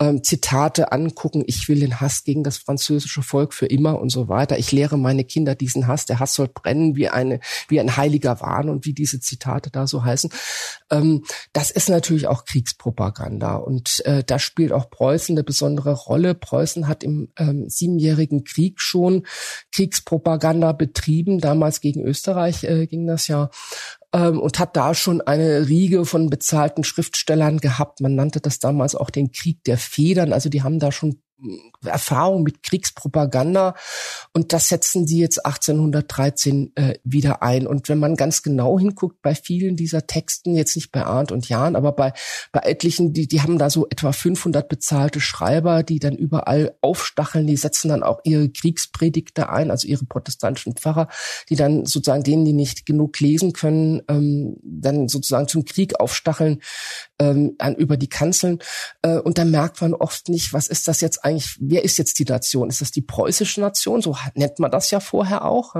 ähm, Zitate angucken, ich will den Hass gegen das französische Volk für immer und so weiter. Ich lehre meine Kinder diesen Hass. Der Hass soll brennen wie eine, wie ein heiliger Wahn und wie diese Zitate da so heißen. Ähm, das ist natürlich auch Kriegspropaganda und äh, da spielt auch Preußen eine besondere Rolle Preußen hat im ähm, Siebenjährigen Krieg schon Kriegspropaganda betrieben. Damals gegen Österreich äh, ging das ja ähm, und hat da schon eine Riege von bezahlten Schriftstellern gehabt. Man nannte das damals auch den Krieg der Federn. Also die haben da schon Erfahrung mit Kriegspropaganda. Und das setzen sie jetzt 1813 äh, wieder ein. Und wenn man ganz genau hinguckt bei vielen dieser Texten, jetzt nicht bei Arndt und Jahn, aber bei, bei etlichen, die, die haben da so etwa 500 bezahlte Schreiber, die dann überall aufstacheln, die setzen dann auch ihre Kriegspredigte ein, also ihre protestantischen Pfarrer, die dann sozusagen denen, die nicht genug lesen können, ähm, dann sozusagen zum Krieg aufstacheln ähm, an, über die Kanzeln. Äh, und da merkt man oft nicht, was ist das jetzt eigentlich, wer ist jetzt die Nation? Ist das die preußische Nation? So nennt man das ja vorher auch.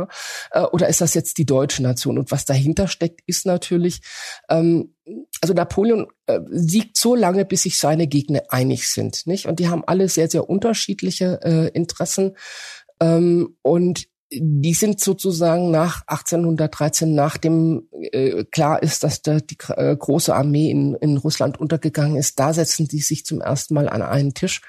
Äh, oder ist das jetzt die deutsche Nation? Und was dahinter steckt, ist natürlich, ähm, also Napoleon äh, siegt so lange, bis sich seine Gegner einig sind, nicht? Und die haben alle sehr, sehr unterschiedliche äh, Interessen. Ähm, und die sind sozusagen nach 1813, nachdem äh, klar ist, dass da die äh, große Armee in, in Russland untergegangen ist, da setzen die sich zum ersten Mal an einen Tisch.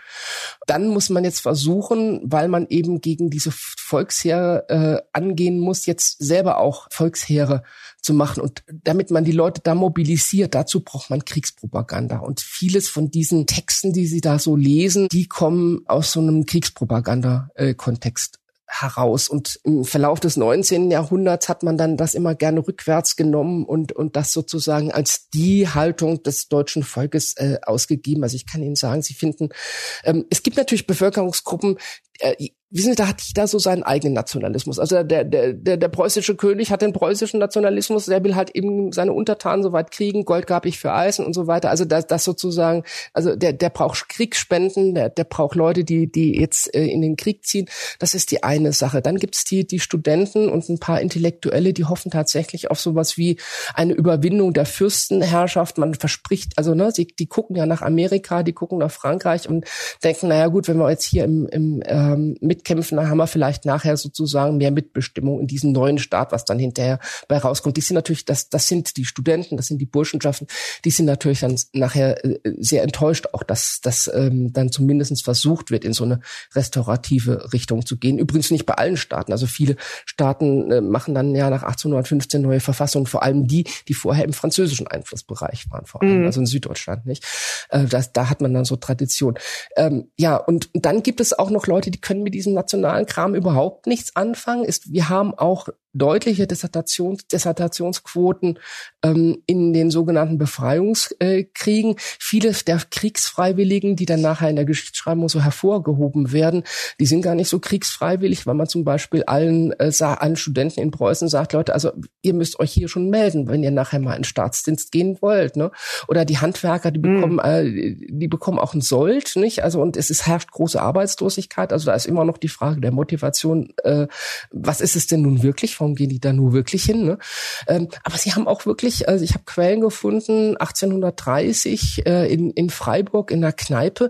Dann muss man jetzt versuchen, weil man eben gegen diese Volksheere äh, angehen muss, jetzt selber auch Volksheere zu machen. Und damit man die Leute da mobilisiert, dazu braucht man Kriegspropaganda. Und vieles von diesen Texten, die sie da so lesen, die kommen aus so einem Kriegspropaganda-Kontext heraus. Und im Verlauf des 19. Jahrhunderts hat man dann das immer gerne rückwärts genommen und, und das sozusagen als die Haltung des deutschen Volkes äh, ausgegeben. Also ich kann Ihnen sagen, Sie finden, ähm, es gibt natürlich Bevölkerungsgruppen, äh, wissen Sie, da hat da so seinen eigenen Nationalismus. Also der, der, der, der preußische König hat den preußischen Nationalismus, der will halt eben seine Untertanen so weit kriegen, Gold gab ich für Eisen und so weiter. Also das, das sozusagen, also der, der braucht Kriegsspenden, der, der braucht Leute, die, die jetzt äh, in den Krieg ziehen. Das ist die eine Sache. Dann gibt's die, die Studenten und ein paar Intellektuelle, die hoffen tatsächlich auf sowas wie eine Überwindung der Fürstenherrschaft. Man verspricht, also ne, sie, die gucken ja nach Amerika, die gucken nach Frankreich und denken, naja gut, wenn wir jetzt hier im, im ähm, mit mitkämpfen, dann haben wir vielleicht nachher sozusagen mehr Mitbestimmung in diesem neuen Staat, was dann hinterher bei rauskommt. Die sind natürlich, das, das sind die Studenten, das sind die Burschenschaften, die sind natürlich dann nachher äh, sehr enttäuscht, auch dass das ähm, dann zumindestens versucht wird, in so eine restaurative Richtung zu gehen. Übrigens nicht bei allen Staaten. Also viele Staaten äh, machen dann ja nach 1815 neue Verfassungen, vor allem die, die vorher im französischen Einflussbereich waren, vor allem, mhm. also in Süddeutschland, nicht? Äh, das, da hat man dann so Tradition. Ähm, ja, und, und dann gibt es auch noch Leute, die können mit diesem nationalen Kram überhaupt nichts anfangen. Ist, wir haben auch deutliche Dissertations Dissertationsquoten ähm, in den sogenannten Befreiungskriegen. Viele der Kriegsfreiwilligen, die dann nachher in der Geschichtsschreibung so hervorgehoben werden, die sind gar nicht so kriegsfreiwillig, weil man zum Beispiel allen, äh, allen Studenten in Preußen sagt, Leute, also ihr müsst euch hier schon melden, wenn ihr nachher mal in Staatsdienst gehen wollt. Ne? Oder die Handwerker, die hm. bekommen, mhm. äh, die bekommen auch ein Sold, nicht? Also und es ist, herrscht große Arbeitslosigkeit. Also da ist immer noch die Frage der Motivation, äh, was ist es denn nun wirklich? Warum gehen die da nur wirklich hin? Ne? Ähm, aber sie haben auch wirklich, also ich habe Quellen gefunden, 1830 äh, in, in Freiburg in der Kneipe.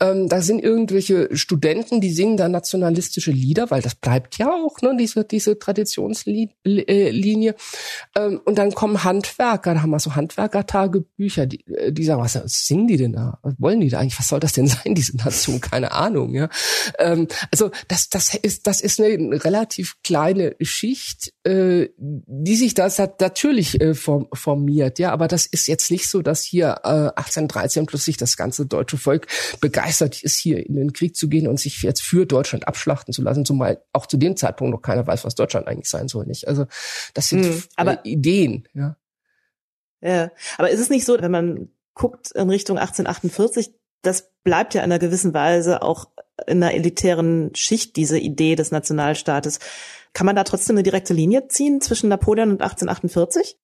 Ähm, da sind irgendwelche Studenten, die singen da nationalistische Lieder, weil das bleibt ja auch, ne, diese, diese Traditionslinie. Äh, ähm, und dann kommen Handwerker, da haben wir so Handwerkertagebücher, die, äh, die sagen, was singen die denn da? Was wollen die da eigentlich? Was soll das denn sein, diese Nation? Keine Ahnung, ja. Ähm, also das, das ist, das ist eine relativ kleine Schicht, äh, die sich das hat natürlich äh, formiert, ja. Aber das ist jetzt nicht so, dass hier äh, 1813 plötzlich das ganze deutsche Volk begeistert ist, hier in den Krieg zu gehen und sich jetzt für Deutschland abschlachten zu lassen, zumal auch zu dem Zeitpunkt noch keiner weiß, was Deutschland eigentlich sein soll, nicht? Also das sind hm, aber, Ideen, ja. Ja, aber ist es nicht so, wenn man guckt in Richtung 1848, das bleibt ja in einer gewissen Weise auch in einer elitären Schicht, diese Idee des Nationalstaates. Kann man da trotzdem eine direkte Linie ziehen zwischen Napoleon und 1848?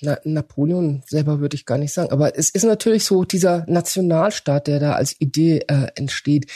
Na, Napoleon selber würde ich gar nicht sagen, aber es ist natürlich so dieser Nationalstaat, der da als Idee äh, entsteht,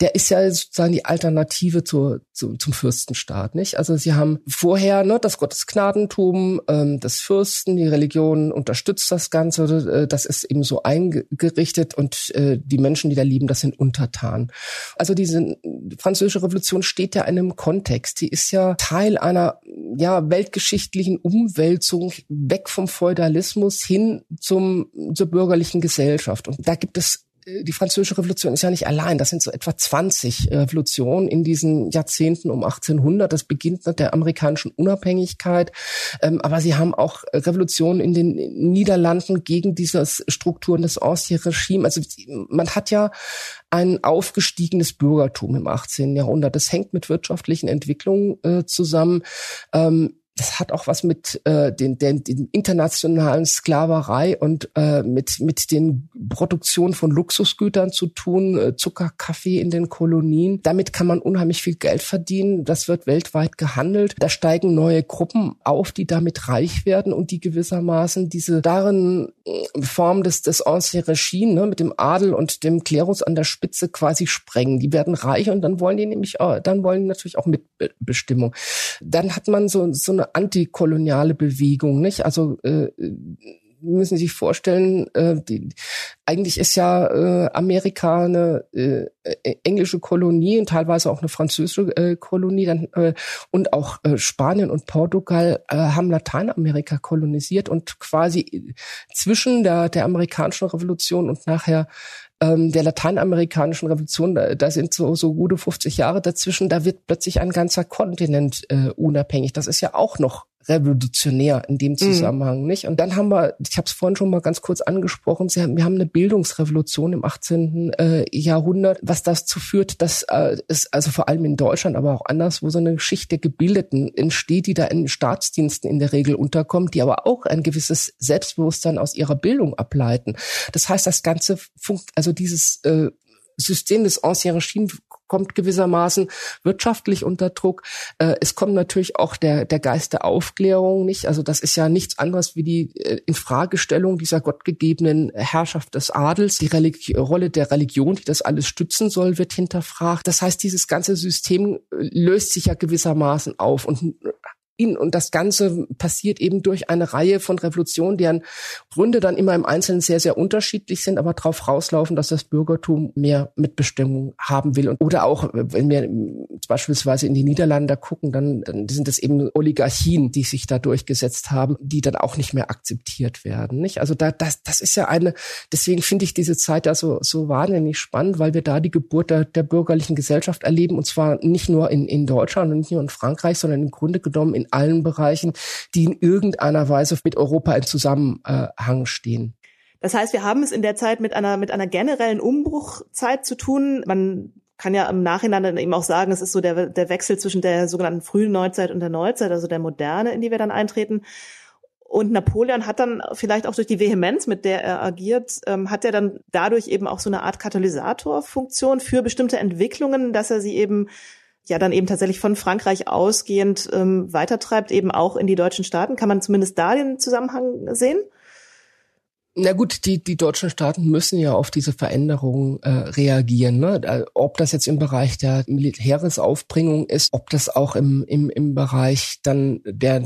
der ist ja sozusagen die Alternative zur, zu, zum Fürstenstaat, nicht? Also sie haben vorher ne, das Gottesgnadentum, ähm, das Fürsten, die Religion unterstützt das Ganze, äh, das ist eben so eingerichtet und äh, die Menschen, die da lieben, das sind Untertan. Also diese französische Revolution steht ja in einem Kontext, die ist ja Teil einer ja weltgeschichtlichen Umwälzung weg vom Feudalismus hin zum, zur bürgerlichen Gesellschaft. Und da gibt es äh, die französische Revolution ist ja nicht allein. Das sind so etwa 20 Revolutionen in diesen Jahrzehnten um 1800. Das beginnt mit der amerikanischen Unabhängigkeit. Ähm, aber sie haben auch Revolutionen in den Niederlanden gegen diese Strukturen des Ancien Regime. Also man hat ja ein aufgestiegenes Bürgertum im 18. Jahrhundert. Das hängt mit wirtschaftlichen Entwicklungen äh, zusammen. Das hat auch was mit äh, den, den, den internationalen Sklaverei und äh, mit mit den Produktionen von Luxusgütern zu tun, äh, Zucker, Kaffee in den Kolonien. Damit kann man unheimlich viel Geld verdienen. Das wird weltweit gehandelt. Da steigen neue Gruppen auf, die damit reich werden und die gewissermaßen diese darin äh, Form des des Ancien Regime ne, mit dem Adel und dem Klerus an der Spitze quasi sprengen. Die werden reich und dann wollen die nämlich, auch, dann wollen die natürlich auch Mitbestimmung. Dann hat man so so eine antikoloniale Bewegung, nicht? Also äh, müssen Sie sich vorstellen, äh, die, eigentlich ist ja äh, Amerika eine äh, englische Kolonie und teilweise auch eine französische äh, Kolonie dann, äh, und auch äh, Spanien und Portugal äh, haben Lateinamerika kolonisiert und quasi zwischen der, der amerikanischen Revolution und nachher ähm, der lateinamerikanischen Revolution, da, da sind so, so gute 50 Jahre dazwischen, da wird plötzlich ein ganzer Kontinent äh, unabhängig. Das ist ja auch noch revolutionär in dem mhm. Zusammenhang, mhm. nicht? Und dann haben wir, ich habe es vorhin schon mal ganz kurz angesprochen, haben, wir haben eine Bildungsrevolution im 18. Äh, Jahrhundert, was dazu führt, dass äh, es also vor allem in Deutschland, aber auch anders, wo so eine Geschichte der Gebildeten entsteht, die da in Staatsdiensten in der Regel unterkommt, die aber auch ein gewisses Selbstbewusstsein aus ihrer Bildung ableiten. Das heißt, das ganze funkt, also dieses äh, System des Ancien Regime kommt gewissermaßen wirtschaftlich unter Druck. Äh, es kommt natürlich auch der, der Geist der Aufklärung nicht. Also das ist ja nichts anderes wie die äh, Infragestellung dieser gottgegebenen Herrschaft des Adels. Die Religi Rolle der Religion, die das alles stützen soll, wird hinterfragt. Das heißt, dieses ganze System äh, löst sich ja gewissermaßen auf und ihn. Und das Ganze passiert eben durch eine Reihe von Revolutionen, deren Gründe dann immer im Einzelnen sehr, sehr unterschiedlich sind, aber darauf rauslaufen, dass das Bürgertum mehr Mitbestimmung haben will. Oder auch, wenn wir beispielsweise in die Niederlande gucken, dann, dann sind es eben Oligarchien, die sich da durchgesetzt haben, die dann auch nicht mehr akzeptiert werden. Nicht? Also da, das, das ist ja eine, deswegen finde ich diese Zeit da so, so wahnsinnig spannend, weil wir da die Geburt der, der bürgerlichen Gesellschaft erleben und zwar nicht nur in, in Deutschland und nicht nur in Frankreich, sondern im Grunde genommen in allen Bereichen, die in irgendeiner Weise mit Europa in Zusammenhang stehen. Das heißt, wir haben es in der Zeit mit einer, mit einer generellen Umbruchzeit zu tun. Man kann ja im Nachhinein dann eben auch sagen, es ist so der, der Wechsel zwischen der sogenannten frühen Neuzeit und der Neuzeit, also der Moderne, in die wir dann eintreten. Und Napoleon hat dann vielleicht auch durch die Vehemenz, mit der er agiert, ähm, hat er dann dadurch eben auch so eine Art Katalysatorfunktion für bestimmte Entwicklungen, dass er sie eben ja dann eben tatsächlich von Frankreich ausgehend ähm, weitertreibt, eben auch in die deutschen Staaten. Kann man zumindest da den Zusammenhang sehen? Na gut, die, die deutschen Staaten müssen ja auf diese Veränderungen äh, reagieren. Ne? Ob das jetzt im Bereich der Militäresaufbringung ist, ob das auch im, im, im Bereich dann der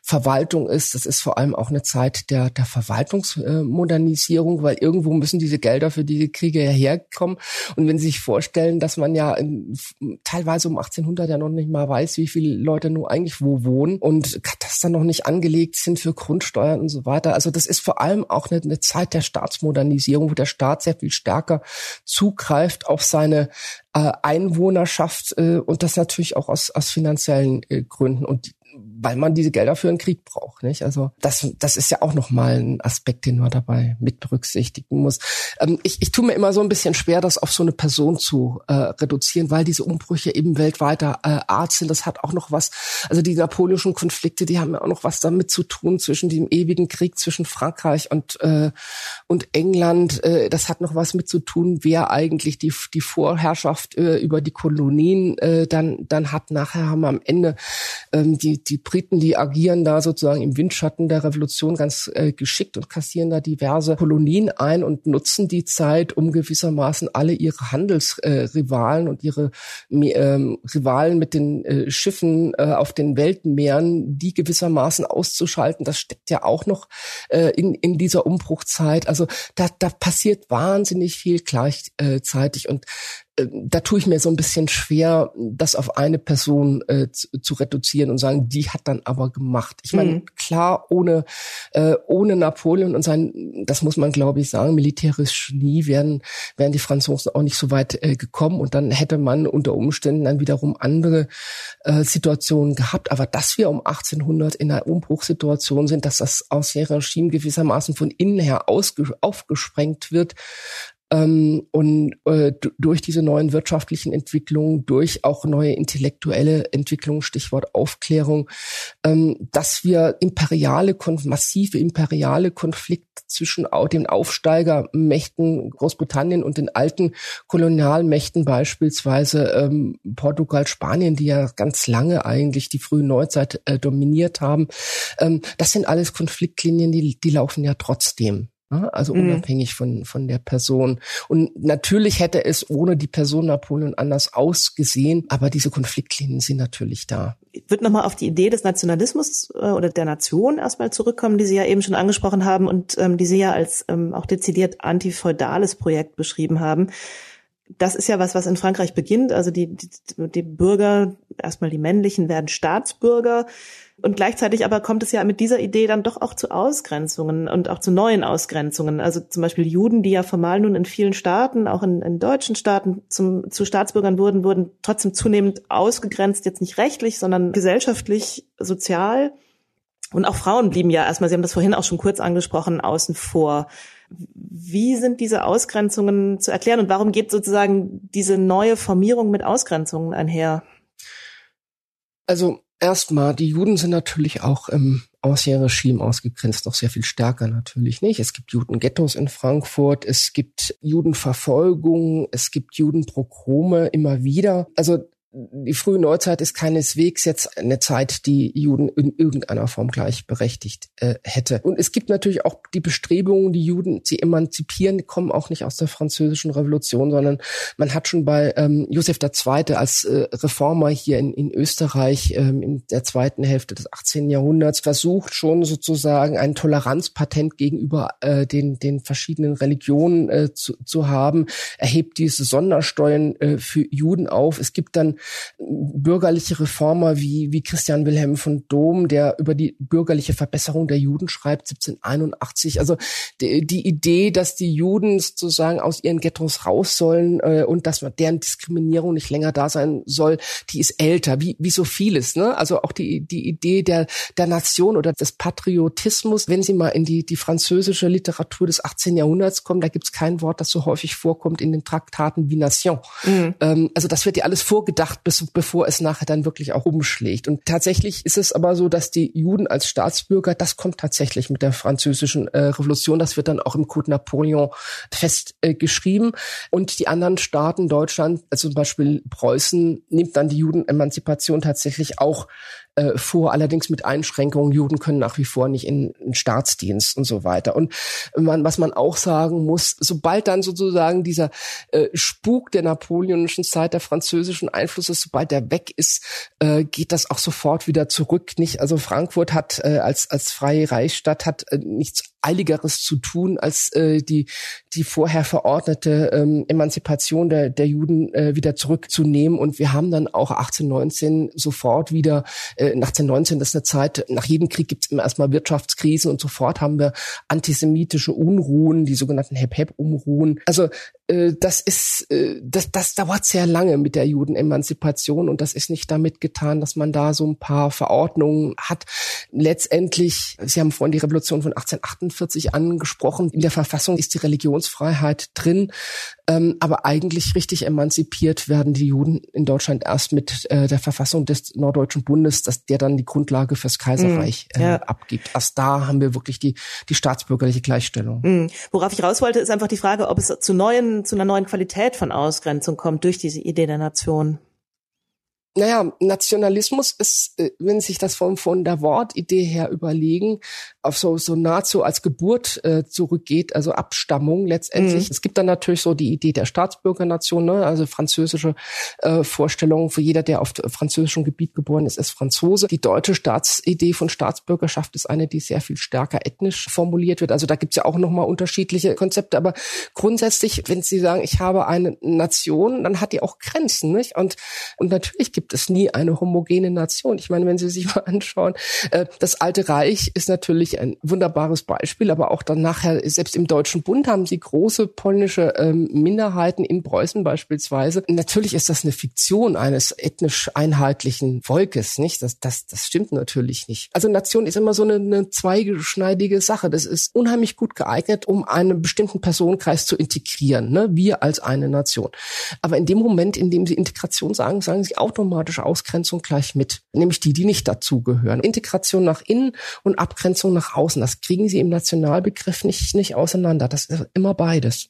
Verwaltung ist, das ist vor allem auch eine Zeit der, der Verwaltungsmodernisierung, weil irgendwo müssen diese Gelder für diese Kriege herkommen. Und wenn Sie sich vorstellen, dass man ja in, teilweise um 1800 ja noch nicht mal weiß, wie viele Leute nur eigentlich wo wohnen und das dann noch nicht angelegt sind für Grundsteuern und so weiter. Also das ist vor allem auch eine, eine Zeit der Staatsmodernisierung, wo der Staat sehr viel stärker zugreift auf seine äh, Einwohnerschaft äh, und das natürlich auch aus, aus finanziellen äh, Gründen. Und weil man diese Gelder für einen Krieg braucht. Nicht? Also das, das ist ja auch nochmal ein Aspekt, den man dabei mit berücksichtigen muss. Ähm, ich, ich tue mir immer so ein bisschen schwer, das auf so eine Person zu äh, reduzieren, weil diese Umbrüche eben weltweiter äh, Art sind. Das hat auch noch was, also die napoleonischen Konflikte, die haben ja auch noch was damit zu tun zwischen dem ewigen Krieg zwischen Frankreich und, äh, und England. Äh, das hat noch was mit zu tun, wer eigentlich die, die Vorherrschaft äh, über die Kolonien äh, dann, dann hat. Nachher haben wir am Ende ähm, die, die Briten, die agieren da sozusagen im Windschatten der Revolution ganz äh, geschickt und kassieren da diverse Kolonien ein und nutzen die Zeit, um gewissermaßen alle ihre Handelsrivalen äh, und ihre äh, Rivalen mit den äh, Schiffen äh, auf den Weltmeeren, die gewissermaßen auszuschalten. Das steckt ja auch noch äh, in, in dieser Umbruchzeit. Also da, da passiert wahnsinnig viel gleichzeitig und da tue ich mir so ein bisschen schwer, das auf eine Person äh, zu, zu, reduzieren und sagen, die hat dann aber gemacht. Ich meine, mhm. klar, ohne äh, ohne Napoleon und sein, das muss man glaube ich sagen, militärisch nie wären wären die Franzosen auch nicht so weit äh, gekommen und dann hätte man unter Umständen dann wiederum andere äh, Situationen gehabt. Aber dass wir um 1800 in einer Umbruchssituation sind, dass das Ancien-Regime gewissermaßen von innen her aufgesprengt wird, ähm, und äh, durch diese neuen wirtschaftlichen Entwicklungen, durch auch neue intellektuelle Entwicklungen, Stichwort Aufklärung, ähm, dass wir imperiale, massive imperiale Konflikte zwischen den Aufsteigermächten Großbritannien und den alten Kolonialmächten, beispielsweise ähm, Portugal, Spanien, die ja ganz lange eigentlich die frühe Neuzeit äh, dominiert haben. Ähm, das sind alles Konfliktlinien, die, die laufen ja trotzdem. Ne? Also mhm. unabhängig von, von der Person. Und natürlich hätte es ohne die Person Napoleon anders ausgesehen, aber diese Konfliktlinien sind natürlich da. Ich würde nochmal auf die Idee des Nationalismus äh, oder der Nation erstmal zurückkommen, die Sie ja eben schon angesprochen haben und ähm, die Sie ja als ähm, auch dezidiert antifeudales Projekt beschrieben haben das ist ja was, was in Frankreich beginnt. Also die, die, die Bürger, erstmal die männlichen, werden Staatsbürger. Und gleichzeitig aber kommt es ja mit dieser Idee dann doch auch zu Ausgrenzungen und auch zu neuen Ausgrenzungen. Also zum Beispiel Juden, die ja formal nun in vielen Staaten, auch in, in deutschen Staaten zum, zu Staatsbürgern wurden, wurden trotzdem zunehmend ausgegrenzt, jetzt nicht rechtlich, sondern gesellschaftlich, sozial. Und auch Frauen blieben ja erstmal, Sie haben das vorhin auch schon kurz angesprochen, außen vor. Wie sind diese Ausgrenzungen zu erklären und warum geht sozusagen diese neue Formierung mit Ausgrenzungen einher? Also erstmal, die Juden sind natürlich auch im Ancien-Regime ausgegrenzt, noch sehr viel stärker natürlich nicht. Es gibt Judenghettos in Frankfurt, es gibt Judenverfolgung, es gibt Judenprogrome immer wieder. Also die frühe Neuzeit ist keineswegs jetzt eine Zeit, die Juden in irgendeiner Form gleichberechtigt äh, hätte. Und es gibt natürlich auch die Bestrebungen, die Juden zu emanzipieren, die kommen auch nicht aus der französischen Revolution, sondern man hat schon bei ähm, Josef II. als äh, Reformer hier in, in Österreich ähm, in der zweiten Hälfte des 18. Jahrhunderts versucht, schon sozusagen ein Toleranzpatent gegenüber äh, den, den verschiedenen Religionen äh, zu, zu haben, erhebt diese Sondersteuern äh, für Juden auf. Es gibt dann bürgerliche Reformer wie, wie Christian Wilhelm von Dom, der über die bürgerliche Verbesserung der Juden schreibt, 1781. Also die, die Idee, dass die Juden sozusagen aus ihren Ghettos raus sollen äh, und dass man deren Diskriminierung nicht länger da sein soll, die ist älter, wie, wie so vieles. Ne? Also auch die, die Idee der, der Nation oder des Patriotismus, wenn Sie mal in die, die französische Literatur des 18. Jahrhunderts kommen, da gibt es kein Wort, das so häufig vorkommt in den Traktaten wie Nation. Mhm. Ähm, also das wird ja alles vorgedacht, bis, bevor es nachher dann wirklich auch umschlägt. Und tatsächlich ist es aber so, dass die Juden als Staatsbürger, das kommt tatsächlich mit der französischen äh, Revolution, das wird dann auch im Code Napoleon festgeschrieben. Äh, und die anderen Staaten, Deutschland, also zum Beispiel Preußen, nimmt dann die Judenemanzipation tatsächlich auch äh, vor, allerdings mit Einschränkungen. Juden können nach wie vor nicht in, in Staatsdienst und so weiter. Und man, was man auch sagen muss, sobald dann sozusagen dieser äh, Spuk der napoleonischen Zeit, der französischen Einflusses, sobald der weg ist, äh, geht das auch sofort wieder zurück. Nicht, also Frankfurt hat äh, als als freie Reichsstadt hat äh, nichts Eiligeres zu tun, als äh, die, die vorher verordnete ähm, Emanzipation der, der Juden äh, wieder zurückzunehmen. Und wir haben dann auch 1819 sofort wieder, äh, 1819, das ist eine Zeit, nach jedem Krieg gibt es immer erstmal Wirtschaftskrisen und sofort haben wir antisemitische Unruhen, die sogenannten Hep-Hep-Unruhen. Also äh, das ist, äh, das, das dauert sehr lange mit der Judenemanzipation und das ist nicht damit getan, dass man da so ein paar Verordnungen hat. Letztendlich, Sie haben vorhin die Revolution von 1848 angesprochen, in der Verfassung ist die Religionsfreiheit drin, ähm, aber eigentlich richtig emanzipiert werden die Juden in Deutschland erst mit äh, der Verfassung des Norddeutschen Bundes, dass der dann die Grundlage fürs Kaiserreich mhm, ja. abgibt. Erst da haben wir wirklich die, die staatsbürgerliche Gleichstellung. Mhm. Worauf ich raus wollte, ist einfach die Frage, ob es zu neuen zu einer neuen Qualität von Ausgrenzung kommt durch diese Idee der Nation? Naja, Nationalismus ist, äh, wenn Sie sich das von, von der Wortidee her überlegen, auf so, so nahezu als Geburt äh, zurückgeht, also Abstammung letztendlich. Mhm. Es gibt dann natürlich so die Idee der Staatsbürgernation, ne? also französische äh, Vorstellungen. Für jeder, der auf französischem Gebiet geboren ist, ist Franzose. Die deutsche Staatsidee von Staatsbürgerschaft ist eine, die sehr viel stärker ethnisch formuliert wird. Also da gibt's ja auch nochmal unterschiedliche Konzepte. Aber grundsätzlich, wenn Sie sagen, ich habe eine Nation, dann hat die auch Grenzen. Nicht? Und, und natürlich gibt es nie eine homogene Nation. Ich meine, wenn Sie sich mal anschauen, äh, das Alte Reich ist natürlich ein wunderbares Beispiel, aber auch dann nachher, selbst im Deutschen Bund haben Sie große polnische ähm, Minderheiten in Preußen beispielsweise. Natürlich ist das eine Fiktion eines ethnisch einheitlichen Volkes, nicht? Das, das, das stimmt natürlich nicht. Also Nation ist immer so eine, eine zweigeschneidige Sache. Das ist unheimlich gut geeignet, um einen bestimmten Personenkreis zu integrieren. Ne? Wir als eine Nation. Aber in dem Moment, in dem Sie Integration sagen, sagen Sie automatisch automatische Ausgrenzung gleich mit, nämlich die, die nicht dazugehören. Integration nach innen und Abgrenzung nach außen, das kriegen sie im Nationalbegriff nicht, nicht auseinander. Das ist immer beides.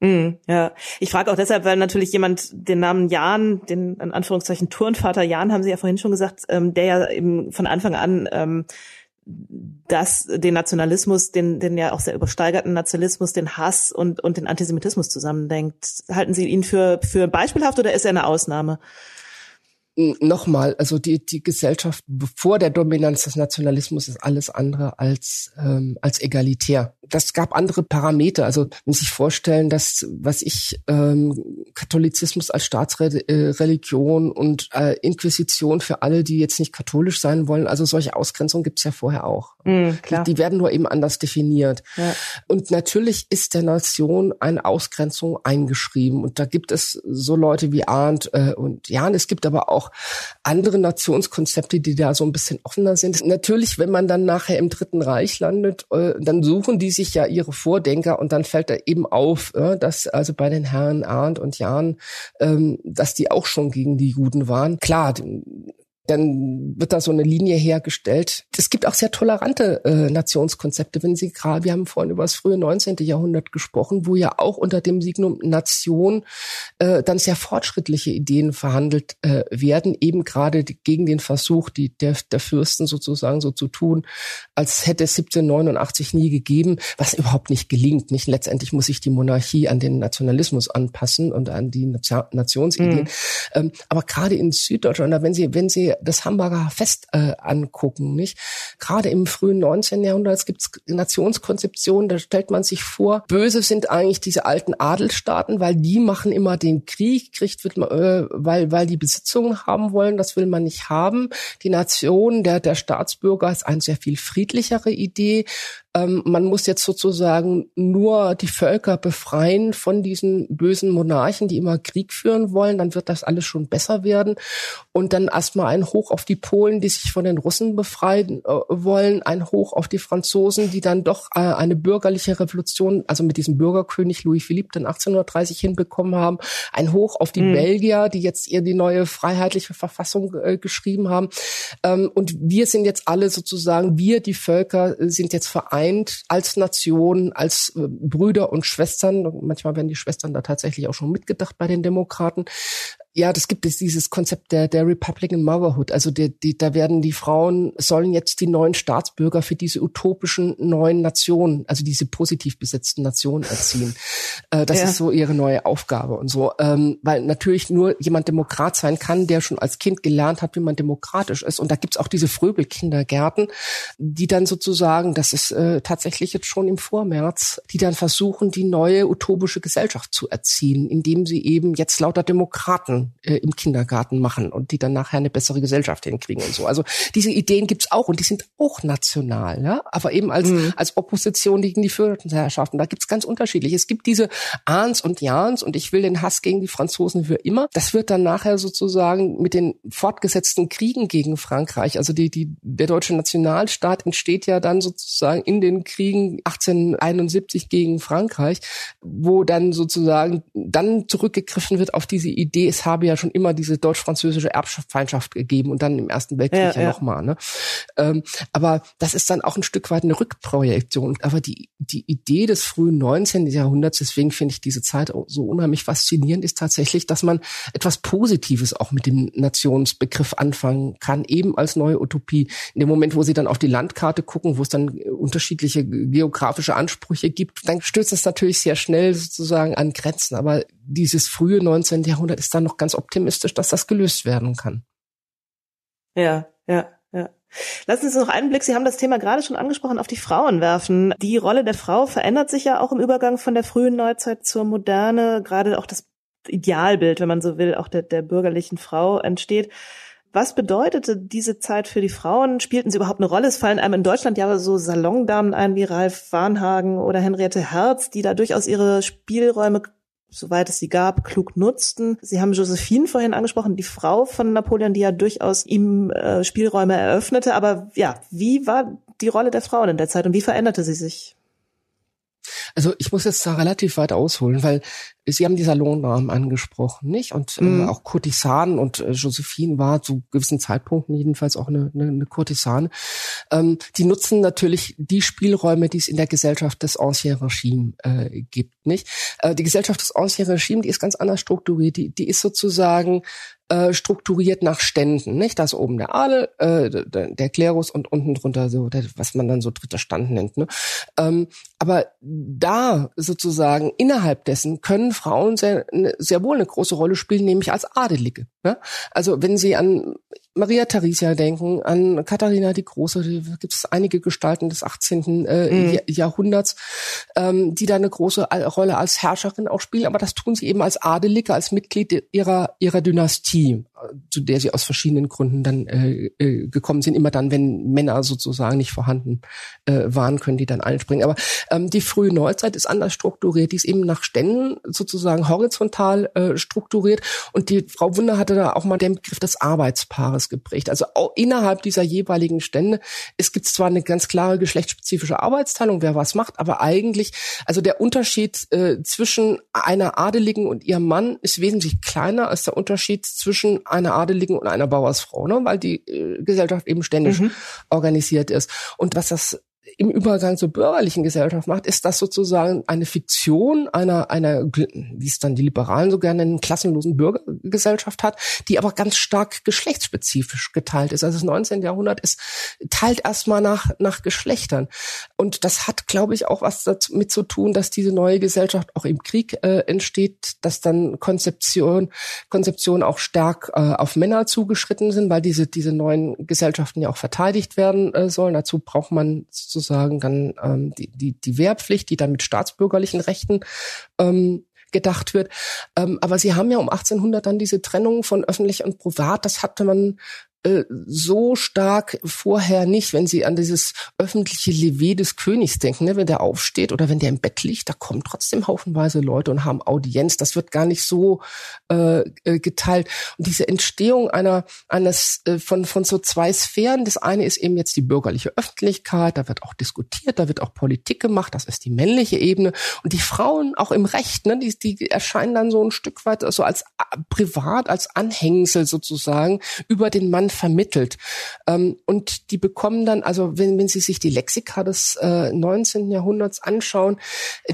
Mm, ja, ich frage auch deshalb, weil natürlich jemand den Namen Jan, den in Anführungszeichen Turnvater Jan, haben Sie ja vorhin schon gesagt, ähm, der ja eben von Anfang an ähm, das, den Nationalismus, den, den ja auch sehr übersteigerten Nationalismus, den Hass und, und den Antisemitismus zusammendenkt. Halten Sie ihn für, für beispielhaft oder ist er eine Ausnahme? Nochmal, also die, die Gesellschaft vor der Dominanz des Nationalismus ist alles andere als, ähm, als egalitär. Das gab andere Parameter. Also wenn Sie sich vorstellen, dass, was ich, ähm, Katholizismus als Staatsreligion und äh, Inquisition für alle, die jetzt nicht katholisch sein wollen, also solche Ausgrenzungen gibt's ja vorher auch. Mm, die, die, werden nur eben anders definiert. Ja. Und natürlich ist der Nation eine Ausgrenzung eingeschrieben. Und da gibt es so Leute wie Arndt äh, und Jan. Es gibt aber auch auch andere Nationskonzepte, die da so ein bisschen offener sind. Natürlich, wenn man dann nachher im Dritten Reich landet, äh, dann suchen die sich ja ihre Vordenker und dann fällt da eben auf, äh, dass also bei den Herren Arndt und Jahn, ähm, dass die auch schon gegen die Juden waren. Klar, dann wird da so eine Linie hergestellt. Es gibt auch sehr tolerante äh, Nationskonzepte, wenn Sie gerade, wir haben vorhin über das frühe 19. Jahrhundert gesprochen, wo ja auch unter dem Signum Nation äh, dann sehr fortschrittliche Ideen verhandelt äh, werden, eben gerade gegen den Versuch, die der, der Fürsten sozusagen so zu tun, als hätte es 1789 nie gegeben, was überhaupt nicht gelingt. Nicht letztendlich muss sich die Monarchie an den Nationalismus anpassen und an die Nationsideen. Mhm. Ähm, aber gerade in Süddeutschland, wenn Sie wenn Sie wir das Hamburger Fest äh, angucken, nicht? Gerade im frühen 19. Jahrhundert gibt es Nationskonzeptionen, da stellt man sich vor, böse sind eigentlich diese alten Adelstaaten, weil die machen immer den Krieg, kriegt wird man, äh, weil weil die Besitzungen haben wollen, das will man nicht haben. Die Nation der der Staatsbürger ist eine sehr viel friedlichere Idee ähm, man muss jetzt sozusagen nur die Völker befreien von diesen bösen Monarchen, die immer Krieg führen wollen, dann wird das alles schon besser werden. Und dann erstmal ein Hoch auf die Polen, die sich von den Russen befreien äh, wollen, ein Hoch auf die Franzosen, die dann doch äh, eine bürgerliche Revolution, also mit diesem Bürgerkönig Louis Philippe dann 1830 hinbekommen haben, ein Hoch auf die mhm. Belgier, die jetzt ihr die neue freiheitliche Verfassung äh, geschrieben haben. Ähm, und wir sind jetzt alle sozusagen, wir die Völker sind jetzt vereint vereint als Nation, als äh, Brüder und Schwestern. Manchmal werden die Schwestern da tatsächlich auch schon mitgedacht bei den Demokraten ja, das gibt es dieses Konzept der, der Republican Motherhood. Also die, die, da werden die Frauen, sollen jetzt die neuen Staatsbürger für diese utopischen neuen Nationen, also diese positiv besetzten Nationen erziehen. Äh, das ja. ist so ihre neue Aufgabe und so. Ähm, weil natürlich nur jemand Demokrat sein kann, der schon als Kind gelernt hat, wie man demokratisch ist. Und da gibt's auch diese Fröbelkindergärten, die dann sozusagen, das ist äh, tatsächlich jetzt schon im Vormärz, die dann versuchen, die neue utopische Gesellschaft zu erziehen, indem sie eben jetzt lauter Demokraten äh, im Kindergarten machen und die dann nachher eine bessere Gesellschaft hinkriegen und so. Also diese Ideen gibt's auch und die sind auch national, ja, aber eben als mhm. als Opposition gegen die Führerschaften. Da gibt's ganz unterschiedlich. Es gibt diese Ahns und Jans und ich will den Hass gegen die Franzosen für immer. Das wird dann nachher sozusagen mit den fortgesetzten Kriegen gegen Frankreich, also die die der deutsche Nationalstaat entsteht ja dann sozusagen in den Kriegen 1871 gegen Frankreich, wo dann sozusagen dann zurückgegriffen wird auf diese Idee, es habe ja schon immer diese deutsch-französische Erbfeindschaft gegeben und dann im Ersten Weltkrieg ja, ja, ja. nochmal. Ne? Ähm, aber das ist dann auch ein Stück weit eine Rückprojektion. Aber die, die Idee des frühen 19. Jahrhunderts, deswegen finde ich diese Zeit so unheimlich faszinierend, ist tatsächlich, dass man etwas Positives auch mit dem Nationsbegriff anfangen kann, eben als neue Utopie. In dem Moment, wo sie dann auf die Landkarte gucken, wo es dann unterschiedliche geografische Ansprüche gibt, dann stößt es natürlich sehr schnell sozusagen an Grenzen. Aber dieses frühe 19. Jahrhundert ist dann noch ganz optimistisch, dass das gelöst werden kann. Ja, ja, ja. Lassen Sie uns noch einen Blick, Sie haben das Thema gerade schon angesprochen, auf die Frauen werfen. Die Rolle der Frau verändert sich ja auch im Übergang von der frühen Neuzeit zur Moderne. Gerade auch das Idealbild, wenn man so will, auch der, der bürgerlichen Frau entsteht. Was bedeutete diese Zeit für die Frauen? Spielten sie überhaupt eine Rolle? Es fallen einem in Deutschland ja so Salondamen ein wie Ralf Warnhagen oder Henriette Herz, die da durchaus ihre Spielräume soweit es sie gab, klug nutzten. Sie haben Josephine vorhin angesprochen, die Frau von Napoleon, die ja durchaus ihm äh, Spielräume eröffnete. Aber ja, wie war die Rolle der Frauen in der Zeit und wie veränderte sie sich? Also ich muss jetzt da relativ weit ausholen, weil Sie haben die Salonnamen angesprochen, nicht? Und äh, mhm. auch Kurtisanen und äh, Josephine war zu gewissen Zeitpunkten jedenfalls auch eine, eine, eine Kurtisane. Ähm, die nutzen natürlich die Spielräume, die es in der Gesellschaft des Ancien Regime äh, gibt, nicht? Äh, die Gesellschaft des Ancien Regime, die ist ganz anders strukturiert. Die, die ist sozusagen äh, strukturiert nach Ständen, nicht? Da ist oben der Adel, äh, der, der Klerus und unten drunter so, der, was man dann so dritter Stand nennt. Ne? Ähm, aber da sozusagen innerhalb dessen können Frauen sehr, sehr wohl eine große Rolle spielen, nämlich als Adelige. Ne? Also wenn Sie an Maria Theresia denken, an Katharina die Große, da gibt es einige Gestalten des 18. Äh, mhm. Jahrhunderts, ähm, die da eine große Rolle als Herrscherin auch spielen, aber das tun sie eben als Adelige, als Mitglied ihrer, ihrer Dynastie, zu der sie aus verschiedenen Gründen dann äh, äh, gekommen sind. Immer dann, wenn Männer sozusagen nicht vorhanden äh, waren, können die dann einspringen. Aber ähm, die frühe Neuzeit ist anders strukturiert, die ist eben nach Ständen sozusagen horizontal äh, strukturiert und die Frau Wunder hatte da auch mal den Begriff des Arbeitspaares geprägt. Also auch innerhalb dieser jeweiligen Stände, es gibt zwar eine ganz klare geschlechtsspezifische Arbeitsteilung, wer was macht, aber eigentlich, also der Unterschied äh, zwischen einer Adeligen und ihrem Mann ist wesentlich kleiner als der Unterschied zwischen einer Adeligen und einer Bauersfrau, ne? weil die äh, Gesellschaft eben ständig mhm. organisiert ist. Und was das im Übergang zur bürgerlichen Gesellschaft macht, ist das sozusagen eine Fiktion einer, einer, wie es dann die Liberalen so gerne nennen, klassenlosen Bürger, Gesellschaft hat, die aber ganz stark geschlechtsspezifisch geteilt ist. Also das 19. Jahrhundert ist teilt erstmal nach nach Geschlechtern und das hat, glaube ich, auch was damit zu tun, dass diese neue Gesellschaft auch im Krieg äh, entsteht, dass dann Konzeption Konzeption auch stark äh, auf Männer zugeschritten sind, weil diese diese neuen Gesellschaften ja auch verteidigt werden äh, sollen. Dazu braucht man sozusagen dann ähm, die, die die Wehrpflicht, die dann mit staatsbürgerlichen Rechten ähm, gedacht wird. Ähm, aber sie haben ja um 1800 dann diese Trennung von öffentlich und privat. Das hatte man äh, so stark vorher nicht, wenn Sie an dieses öffentliche Levé des Königs denken, ne? wenn der aufsteht oder wenn der im Bett liegt, da kommen trotzdem haufenweise Leute und haben Audienz. Das wird gar nicht so äh, äh, geteilt. Und diese Entstehung einer eines äh, von von so zwei Sphären. Das eine ist eben jetzt die bürgerliche Öffentlichkeit. Da wird auch diskutiert, da wird auch Politik gemacht. Das ist die männliche Ebene. Und die Frauen auch im Recht, ne? die, die erscheinen dann so ein Stück weit so als äh, privat, als Anhängsel sozusagen über den Mann vermittelt. Ähm, und die bekommen dann, also wenn, wenn Sie sich die Lexika des äh, 19. Jahrhunderts anschauen,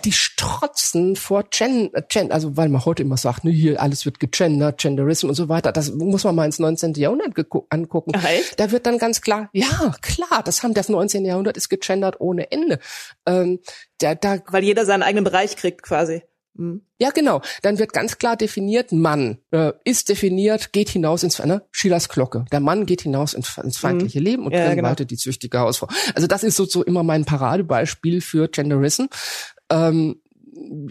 die strotzen vor Gen, Gen, also weil man heute immer sagt, ne, hier alles wird gegendert, Genderism und so weiter. Das muss man mal ins 19. Jahrhundert angucken. Ach, da wird dann ganz klar, ja, klar, das haben das 19. Jahrhundert ist gegendert ohne Ende. Ähm, da, da, weil jeder seinen eigenen Bereich kriegt quasi. Mhm. Ja, genau. Dann wird ganz klar definiert, Mann äh, ist definiert, geht hinaus ins ne? Schillers Glocke. Der Mann geht hinaus ins, ins feindliche mhm. Leben und ja, genau. die züchtige Hausfrau. Also das ist so, so immer mein Paradebeispiel für Genderism. Ähm,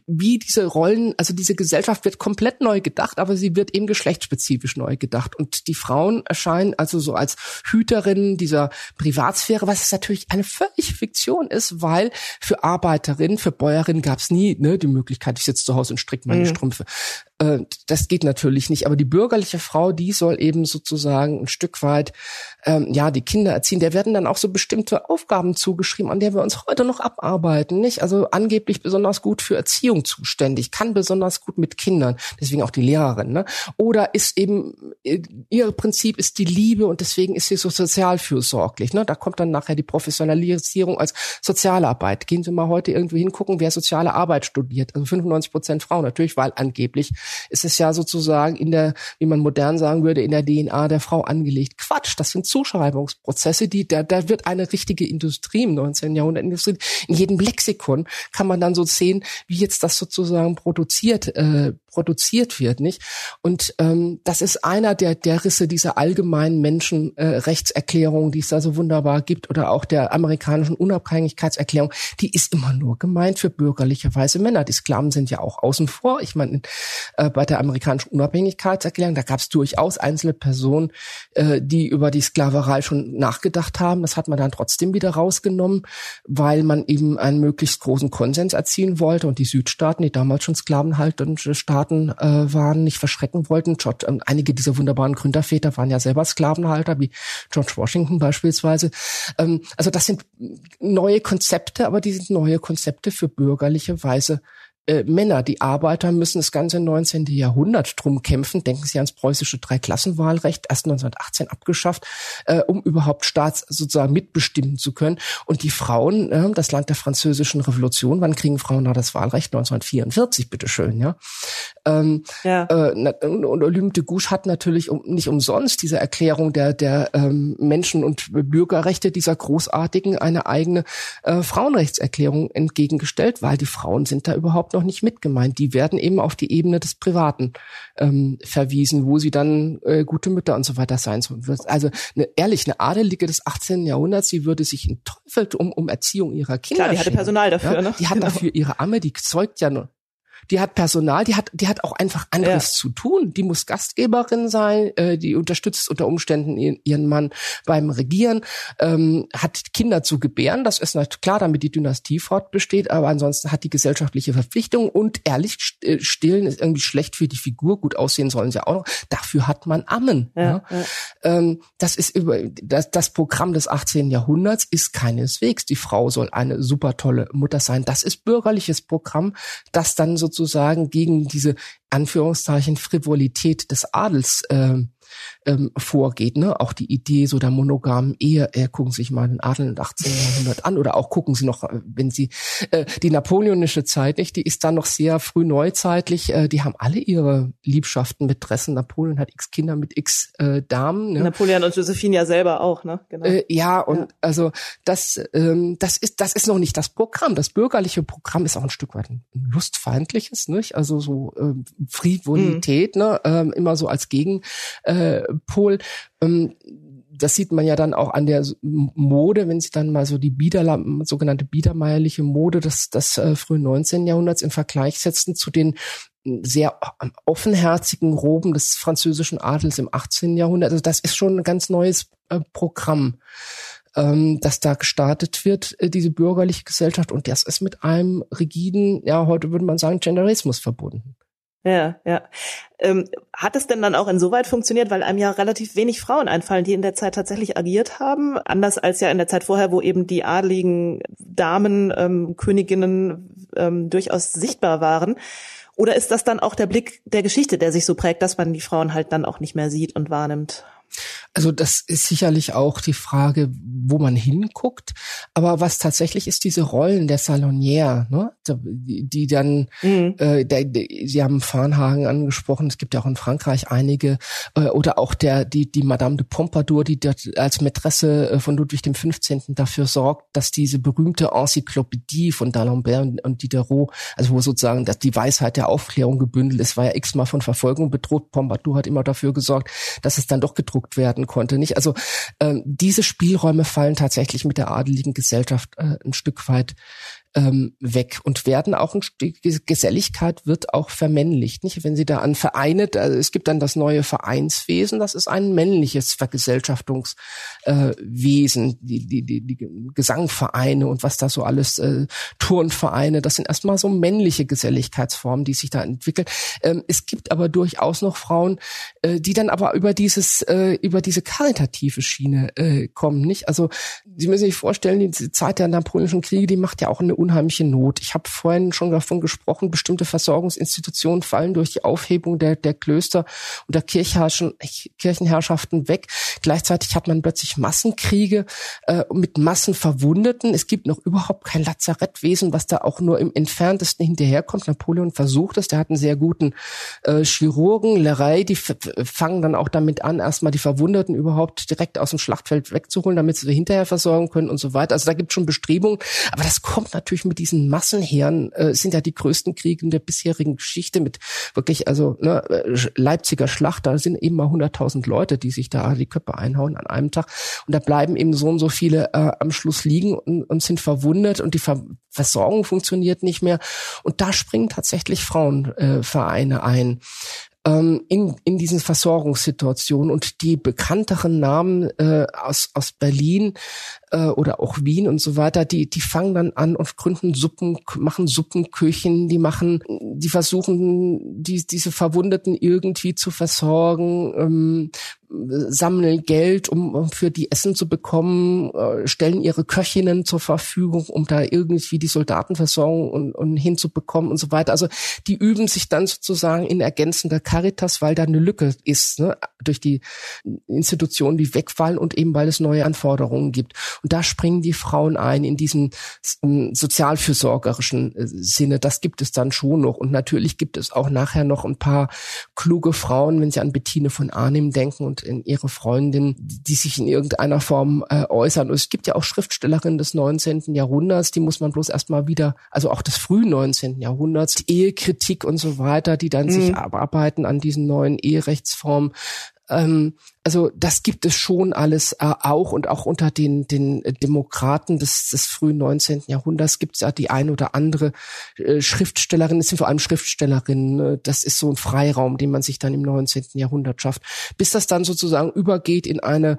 wie diese Rollen, also diese Gesellschaft wird komplett neu gedacht, aber sie wird eben geschlechtsspezifisch neu gedacht. Und die Frauen erscheinen also so als Hüterinnen dieser Privatsphäre, was natürlich eine völlige Fiktion ist, weil für Arbeiterinnen, für Bäuerinnen gab es nie ne, die Möglichkeit, ich sitze zu Hause und stricke meine mhm. Strümpfe. Äh, das geht natürlich nicht. Aber die bürgerliche Frau, die soll eben sozusagen ein Stück weit ähm, ja die Kinder erziehen. Der werden dann auch so bestimmte Aufgaben zugeschrieben, an der wir uns heute noch abarbeiten. Nicht? Also angeblich besonders gut für Erziehung zuständig, kann besonders gut mit Kindern. Deswegen auch die Lehrerin. Ne? Oder ist eben äh, ihr Prinzip ist die Liebe und deswegen ist sie so sozialfürsorglich. Ne? Da kommt dann nachher die Professionalisierung als Sozialarbeit. Gehen Sie mal heute irgendwie hingucken, wer soziale Arbeit studiert. Also 95 Prozent Frauen natürlich, weil angeblich ist es ja sozusagen in der, wie man modern sagen würde, in der DNA der Frau angelegt. Quatsch, das sind Zuschreibungsprozesse, die, da, da wird eine richtige Industrie im 19. Jahrhundert. In jedem Lexikon kann man dann so sehen, wie jetzt das sozusagen produziert, äh, produziert wird, nicht? Und ähm, das ist einer der, der Risse dieser allgemeinen Menschenrechtserklärung, äh, die es da so wunderbar gibt, oder auch der amerikanischen Unabhängigkeitserklärung, die ist immer nur gemeint für bürgerliche weiße Männer. Die Sklaven sind ja auch außen vor. Ich meine, äh, bei der amerikanischen Unabhängigkeitserklärung, da gab es durchaus einzelne Personen, äh, die über die Sklaverei schon nachgedacht haben. Das hat man dann trotzdem wieder rausgenommen, weil man eben einen möglichst großen Konsens erzielen wollte und die Südstaaten, die damals schon sklavenhaltende Staaten Staaten äh, waren, nicht verschrecken wollten. George, äh, einige dieser wunderbaren Gründerväter waren ja selber Sklavenhalter, wie George Washington beispielsweise. Ähm, also das sind neue Konzepte, aber die sind neue Konzepte für bürgerliche Weise äh, Männer, die Arbeiter müssen das ganze 19. Jahrhundert drum kämpfen. Denken Sie ans preußische Dreiklassenwahlrecht, erst 1918 abgeschafft, äh, um überhaupt Staats sozusagen mitbestimmen zu können. Und die Frauen, äh, das Land der französischen Revolution, wann kriegen Frauen da das Wahlrecht? 1944, bitteschön, ja. Ähm, ja. Äh, und Olympe de Gouges hat natürlich um, nicht umsonst diese Erklärung der, der ähm, Menschen- und Bürgerrechte dieser Großartigen eine eigene äh, Frauenrechtserklärung entgegengestellt, weil die Frauen sind da überhaupt noch nicht mit gemeint. Die werden eben auf die Ebene des Privaten ähm, verwiesen, wo sie dann äh, gute Mütter und so weiter sein sollen. Also eine, ehrlich, eine Adelige des 18. Jahrhunderts, die würde sich entteufelt um, um Erziehung ihrer Kinder. Klar, die hatte Personal dafür, ja? ne? Die hat genau. dafür ihre Amme, die zeugt ja nur die hat Personal, die hat, die hat auch einfach anderes ja. zu tun. Die muss Gastgeberin sein, äh, die unterstützt unter Umständen ihren, ihren Mann beim Regieren, ähm, hat Kinder zu gebären, das ist natürlich klar, damit die Dynastie fortbesteht, aber ansonsten hat die gesellschaftliche Verpflichtung und ehrlich äh, stillen ist irgendwie schlecht für die Figur, gut aussehen sollen sie auch noch. Dafür hat man Ammen. Ja, ja. ja. Ähm, das ist über das, das Programm des 18. Jahrhunderts ist keineswegs. Die Frau soll eine super tolle Mutter sein. Das ist bürgerliches Programm, das dann sozusagen sozusagen gegen diese Anführungszeichen Frivolität des Adels äh, ähm, vorgeht. Ne? Auch die Idee so der monogamen Ehe, äh, gucken Sie sich mal den Adel im 18. Jahrhundert an oder auch gucken Sie noch, äh, wenn Sie äh, die napoleonische Zeit, nicht, die ist dann noch sehr früh neuzeitlich, äh, die haben alle ihre Liebschaften mit Dressen. Napoleon hat x Kinder mit x äh, Damen. Ne? Napoleon und Josephine ja selber auch, ne? Genau. Äh, ja, und ja. also das, ähm, das ist, das ist noch nicht das Programm. Das bürgerliche Programm ist auch ein Stück weit ein lustfeindliches, nicht? Also so äh, Frivolität, mhm. ne? Ähm, immer so als Gegenpol. Äh, ähm, das sieht man ja dann auch an der Mode, wenn Sie dann mal so die Bieder, sogenannte biedermeierliche Mode des, des äh, frühen 19. Jahrhunderts in Vergleich setzen zu den sehr offenherzigen Roben des französischen Adels im 18. Jahrhundert. Also das ist schon ein ganz neues äh, Programm, ähm, das da gestartet wird, äh, diese bürgerliche Gesellschaft. Und das ist mit einem rigiden, ja, heute würde man sagen, Genderismus verbunden. Ja, ja. Ähm, hat es denn dann auch insoweit funktioniert, weil einem ja relativ wenig Frauen einfallen, die in der Zeit tatsächlich agiert haben, anders als ja in der Zeit vorher, wo eben die adligen Damen, ähm, Königinnen ähm, durchaus sichtbar waren? Oder ist das dann auch der Blick der Geschichte, der sich so prägt, dass man die Frauen halt dann auch nicht mehr sieht und wahrnimmt? Also das ist sicherlich auch die Frage, wo man hinguckt. Aber was tatsächlich ist diese Rollen der Salonière, ne? die, die dann, mhm. äh, der, der, Sie haben Farnhagen angesprochen, es gibt ja auch in Frankreich einige, äh, oder auch der die die Madame de Pompadour, die als Mätresse äh, von Ludwig dem 15. dafür sorgt, dass diese berühmte Enzyklopädie von D'Alembert und, und Diderot, also wo sozusagen dass die Weisheit der Aufklärung gebündelt ist, war ja x-mal von Verfolgung bedroht. Pompadour hat immer dafür gesorgt, dass es dann doch gedruckt werden konnte. Nicht? Also ähm, diese Spielräume fallen tatsächlich mit der adeligen Gesellschaft äh, ein Stück weit ähm, weg und werden auch ein Stück Geselligkeit wird auch vermännlicht, nicht? Wenn Sie da an Vereine, also es gibt dann das neue Vereinswesen, das ist ein männliches Vergesellschaftungswesen, äh, die, die, die, die Gesangvereine und was da so alles, äh, Turnvereine, das sind erstmal so männliche Geselligkeitsformen, die sich da entwickeln. Ähm, es gibt aber durchaus noch Frauen, äh, die dann aber über dieses, äh, über diese karitative Schiene äh, kommen, nicht? Also Sie müssen sich vorstellen, die Zeit der Napoleonischen Kriege, die macht ja auch eine unheimliche Not. Ich habe vorhin schon davon gesprochen, bestimmte Versorgungsinstitutionen fallen durch die Aufhebung der, der Klöster und der Kirchenherrschaften weg. Gleichzeitig hat man plötzlich Massenkriege äh, mit Massenverwundeten. Es gibt noch überhaupt kein Lazarettwesen, was da auch nur im entferntesten hinterherkommt. Napoleon versucht es, der hat einen sehr guten äh, Chirurgen, Lerey, die fangen dann auch damit an, erstmal die Verwundeten überhaupt direkt aus dem Schlachtfeld wegzuholen, damit sie hinterher versorgen können und so weiter. Also da gibt es schon Bestrebungen, aber das kommt natürlich natürlich mit diesen Massenheeren äh, sind ja die größten Kriege in der bisherigen Geschichte mit wirklich, also ne, äh, Leipziger Schlacht, da sind eben mal 100.000 Leute, die sich da die Köpfe einhauen an einem Tag. Und da bleiben eben so und so viele äh, am Schluss liegen und, und sind verwundet und die Ver Versorgung funktioniert nicht mehr. Und da springen tatsächlich Frauenvereine äh, ein ähm, in, in diesen Versorgungssituationen. Und die bekannteren Namen äh, aus, aus Berlin äh, oder auch Wien und so weiter, die, die fangen dann an und gründen Suppen, machen Suppenküchen, die machen, die versuchen, die, diese Verwundeten irgendwie zu versorgen, ähm, sammeln Geld, um, um für die Essen zu bekommen, äh, stellen ihre Köchinnen zur Verfügung, um da irgendwie die Soldatenversorgung und, und hinzubekommen und so weiter. Also die üben sich dann sozusagen in ergänzender Caritas, weil da eine Lücke ist, ne, durch die Institutionen, die wegfallen und eben weil es neue Anforderungen gibt. Und da springen die Frauen ein in diesem sozialfürsorgerischen äh, Sinne. Das gibt es dann schon noch. Und natürlich gibt es auch nachher noch ein paar kluge Frauen, wenn Sie an Bettine von Arnim denken und in ihre Freundin, die sich in irgendeiner Form äh, äußern. Und es gibt ja auch Schriftstellerinnen des 19. Jahrhunderts, die muss man bloß erstmal wieder, also auch des frühen 19. Jahrhunderts, die Ehekritik und so weiter, die dann mhm. sich abarbeiten an diesen neuen Eherechtsformen. Ähm, also das gibt es schon alles äh, auch und auch unter den, den Demokraten des, des frühen 19. Jahrhunderts gibt es ja die eine oder andere äh, Schriftstellerin, es sind vor allem Schriftstellerinnen, äh, das ist so ein Freiraum, den man sich dann im 19. Jahrhundert schafft, bis das dann sozusagen übergeht in eine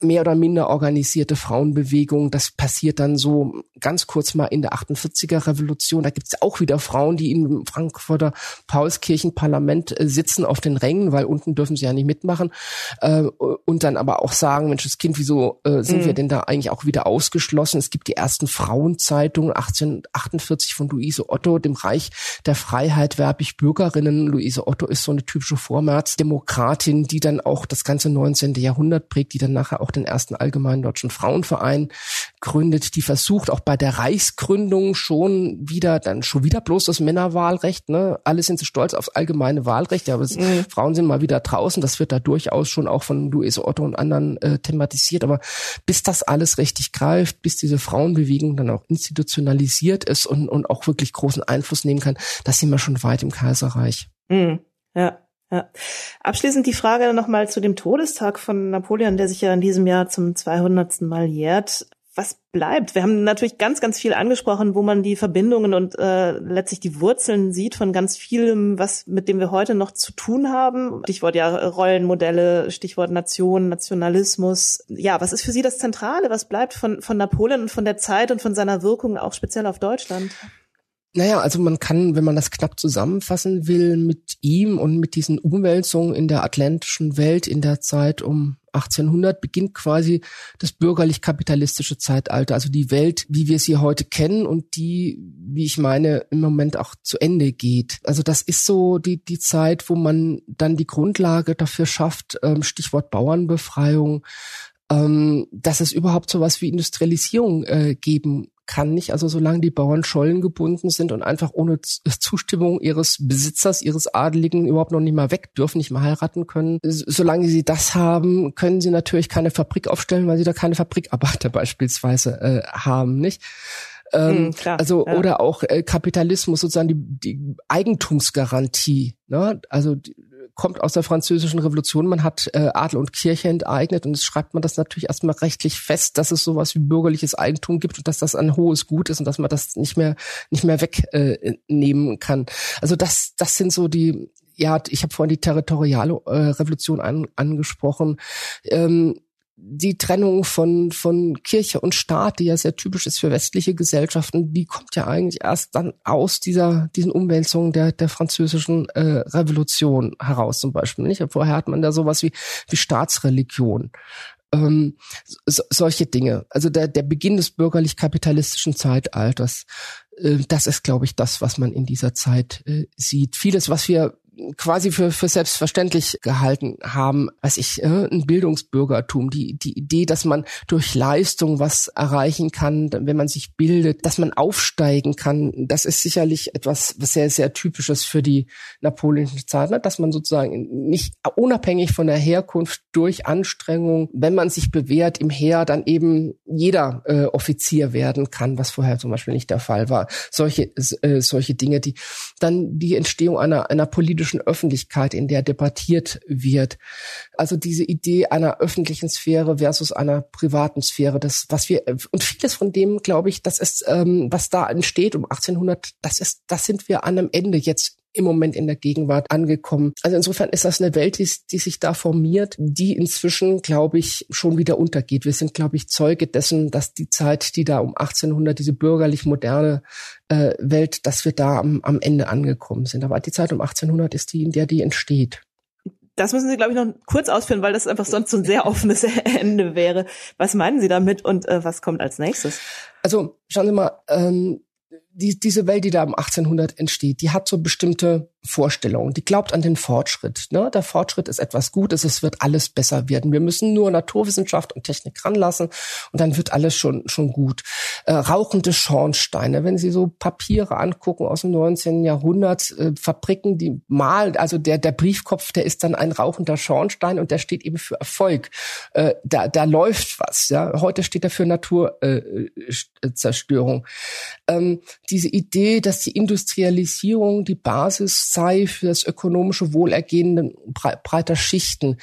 mehr oder minder organisierte Frauenbewegung. Das passiert dann so ganz kurz mal in der 48er Revolution. Da gibt es auch wieder Frauen, die im Frankfurter Paulskirchenparlament äh, sitzen auf den Rängen, weil unten dürfen sie ja nicht mitmachen. Äh, und dann aber auch sagen, Mensch, das Kind, wieso äh, sind mhm. wir denn da eigentlich auch wieder ausgeschlossen? Es gibt die ersten Frauenzeitungen 1848 von Luise Otto, dem Reich der Freiheit werbe ich Bürgerinnen. Luise Otto ist so eine typische Vormärzdemokratin, die dann auch das ganze 19. Jahrhundert prägt, die dann nachher auch den ersten allgemeinen deutschen Frauenverein gründet, die versucht auch bei der Reichsgründung schon wieder, dann schon wieder bloß das Männerwahlrecht, ne? Alle sind so stolz aufs allgemeine Wahlrecht, aber das, mhm. Frauen sind mal wieder draußen, das wird da durchaus schon auch von Luise Otto und anderen äh, thematisiert, aber bis das alles richtig greift, bis diese Frauenbewegung dann auch institutionalisiert ist und, und auch wirklich großen Einfluss nehmen kann, das sind wir schon weit im Kaiserreich. Mhm. Ja. Ja. Abschließend die Frage nochmal zu dem Todestag von Napoleon, der sich ja in diesem Jahr zum 200. Mal jährt was bleibt? Wir haben natürlich ganz, ganz viel angesprochen, wo man die Verbindungen und äh, letztlich die Wurzeln sieht von ganz vielem, was mit dem wir heute noch zu tun haben. Stichwort ja Rollenmodelle, Stichwort Nation, Nationalismus. Ja, was ist für Sie das Zentrale? Was bleibt von, von Napoleon und von der Zeit und von seiner Wirkung auch speziell auf Deutschland? Naja, also man kann, wenn man das knapp zusammenfassen will, mit ihm und mit diesen Umwälzungen in der atlantischen Welt in der Zeit um 1800 beginnt quasi das bürgerlich-kapitalistische Zeitalter, also die Welt, wie wir sie heute kennen und die, wie ich meine, im Moment auch zu Ende geht. Also das ist so die, die Zeit, wo man dann die Grundlage dafür schafft, ähm, Stichwort Bauernbefreiung, ähm, dass es überhaupt so was wie Industrialisierung äh, geben kann nicht, also solange die Bauern Schollen gebunden sind und einfach ohne Zustimmung ihres Besitzers, ihres Adeligen überhaupt noch nicht mal weg dürfen, nicht mal heiraten können. Solange sie das haben, können sie natürlich keine Fabrik aufstellen, weil sie da keine Fabrikarbeiter beispielsweise äh, haben, nicht? Ähm, mhm, klar, also ja. oder auch äh, Kapitalismus sozusagen die, die Eigentumsgarantie. Ne? Also die, kommt aus der französischen Revolution. Man hat äh, Adel und Kirche enteignet und es schreibt man das natürlich erstmal rechtlich fest, dass es sowas wie bürgerliches Eigentum gibt und dass das ein hohes Gut ist und dass man das nicht mehr nicht mehr wegnehmen äh, kann. Also das das sind so die ja, ich habe vorhin die territoriale äh, Revolution an, angesprochen. Ähm, die Trennung von, von Kirche und Staat, die ja sehr typisch ist für westliche Gesellschaften, die kommt ja eigentlich erst dann aus dieser, diesen Umwälzungen der, der französischen äh, Revolution heraus zum Beispiel. Nicht? Vorher hat man da sowas wie, wie Staatsreligion. Ähm, so, solche Dinge. Also der, der Beginn des bürgerlich-kapitalistischen Zeitalters, äh, das ist, glaube ich, das, was man in dieser Zeit äh, sieht. Vieles, was wir quasi für, für selbstverständlich gehalten haben, weiß ich, äh, ein Bildungsbürgertum, die, die Idee, dass man durch Leistung was erreichen kann, wenn man sich bildet, dass man aufsteigen kann, das ist sicherlich etwas was sehr, sehr typisches für die napoleonische Zeit, ne? dass man sozusagen nicht unabhängig von der Herkunft durch Anstrengung, wenn man sich bewährt im Heer, dann eben jeder äh, Offizier werden kann, was vorher zum Beispiel nicht der Fall war. Solche, äh, solche Dinge, die dann die Entstehung einer, einer politischen politischen Öffentlichkeit, in der debattiert wird. Also diese Idee einer öffentlichen Sphäre versus einer privaten Sphäre, das was wir und vieles von dem, glaube ich, das ist ähm, was da entsteht um 1800, das ist das sind wir an einem Ende jetzt im Moment in der Gegenwart angekommen. Also insofern ist das eine Welt, die, die sich da formiert, die inzwischen, glaube ich, schon wieder untergeht. Wir sind, glaube ich, Zeuge dessen, dass die Zeit, die da um 1800, diese bürgerlich moderne äh, Welt, dass wir da am, am Ende angekommen sind. Aber die Zeit um 1800 ist die, in der die entsteht. Das müssen Sie, glaube ich, noch kurz ausführen, weil das einfach sonst so ein sehr offenes Ende wäre. Was meinen Sie damit und äh, was kommt als nächstes? Also schauen Sie mal, ähm, die, diese Welt, die da um 1800 entsteht, die hat so bestimmte Vorstellungen. Die glaubt an den Fortschritt. Ne? Der Fortschritt ist etwas Gutes, es wird alles besser werden. Wir müssen nur Naturwissenschaft und Technik ranlassen und dann wird alles schon, schon gut. Äh, rauchende Schornsteine, wenn Sie so Papiere angucken aus dem 19. Jahrhundert, äh, Fabriken, die mal, also der, der Briefkopf, der ist dann ein rauchender Schornstein und der steht eben für Erfolg. Äh, da, da läuft was. Ja? Heute steht er für Naturzerstörung. Äh, ähm, diese Idee, dass die Industrialisierung die Basis sei für das ökonomische Wohlergehen breiter Schichten.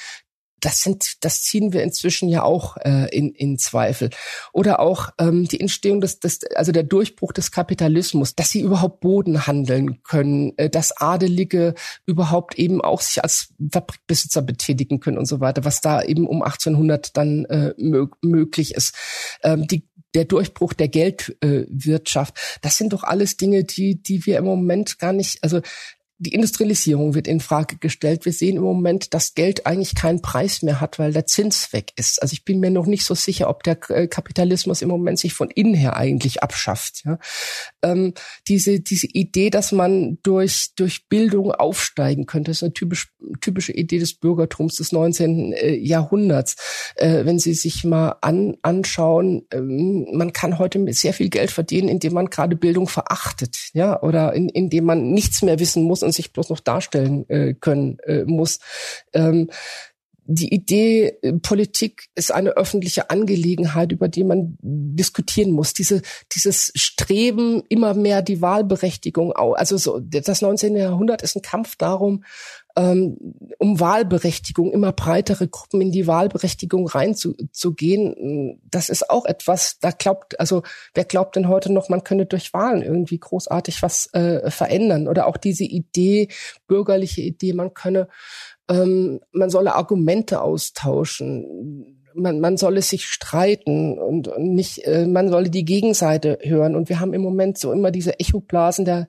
das sind, das ziehen wir inzwischen ja auch äh, in, in Zweifel. Oder auch ähm, die Entstehung des, des, also der Durchbruch des Kapitalismus, dass sie überhaupt Boden handeln können, äh, dass Adelige überhaupt eben auch sich als Fabrikbesitzer betätigen können und so weiter, was da eben um 1800 dann äh, möglich ist. Ähm, die der Durchbruch der Geldwirtschaft, äh, das sind doch alles Dinge, die, die wir im Moment gar nicht, also die Industrialisierung wird in Frage gestellt. Wir sehen im Moment, dass Geld eigentlich keinen Preis mehr hat, weil der Zins weg ist. Also ich bin mir noch nicht so sicher, ob der äh, Kapitalismus im Moment sich von innen her eigentlich abschafft. Ja? Ähm, diese diese Idee, dass man durch durch Bildung aufsteigen könnte, ist eine typisch, typische Idee des Bürgertums des 19. Äh, Jahrhunderts. Äh, wenn Sie sich mal an, anschauen, ähm, man kann heute sehr viel Geld verdienen, indem man gerade Bildung verachtet, ja, oder in, indem man nichts mehr wissen muss und sich bloß noch darstellen äh, können äh, muss. Ähm, die Idee, äh, Politik ist eine öffentliche Angelegenheit, über die man diskutieren muss. Diese, dieses Streben, immer mehr die Wahlberechtigung, also so, das 19. Jahrhundert ist ein Kampf darum, um Wahlberechtigung, immer breitere Gruppen in die Wahlberechtigung reinzugehen. Das ist auch etwas, da glaubt, also wer glaubt denn heute noch, man könne durch Wahlen irgendwie großartig was äh, verändern? Oder auch diese Idee, bürgerliche Idee, man könne, ähm, man solle Argumente austauschen man, man solle sich streiten und, und nicht, äh, man solle die Gegenseite hören. Und wir haben im Moment so immer diese Echoblasen der,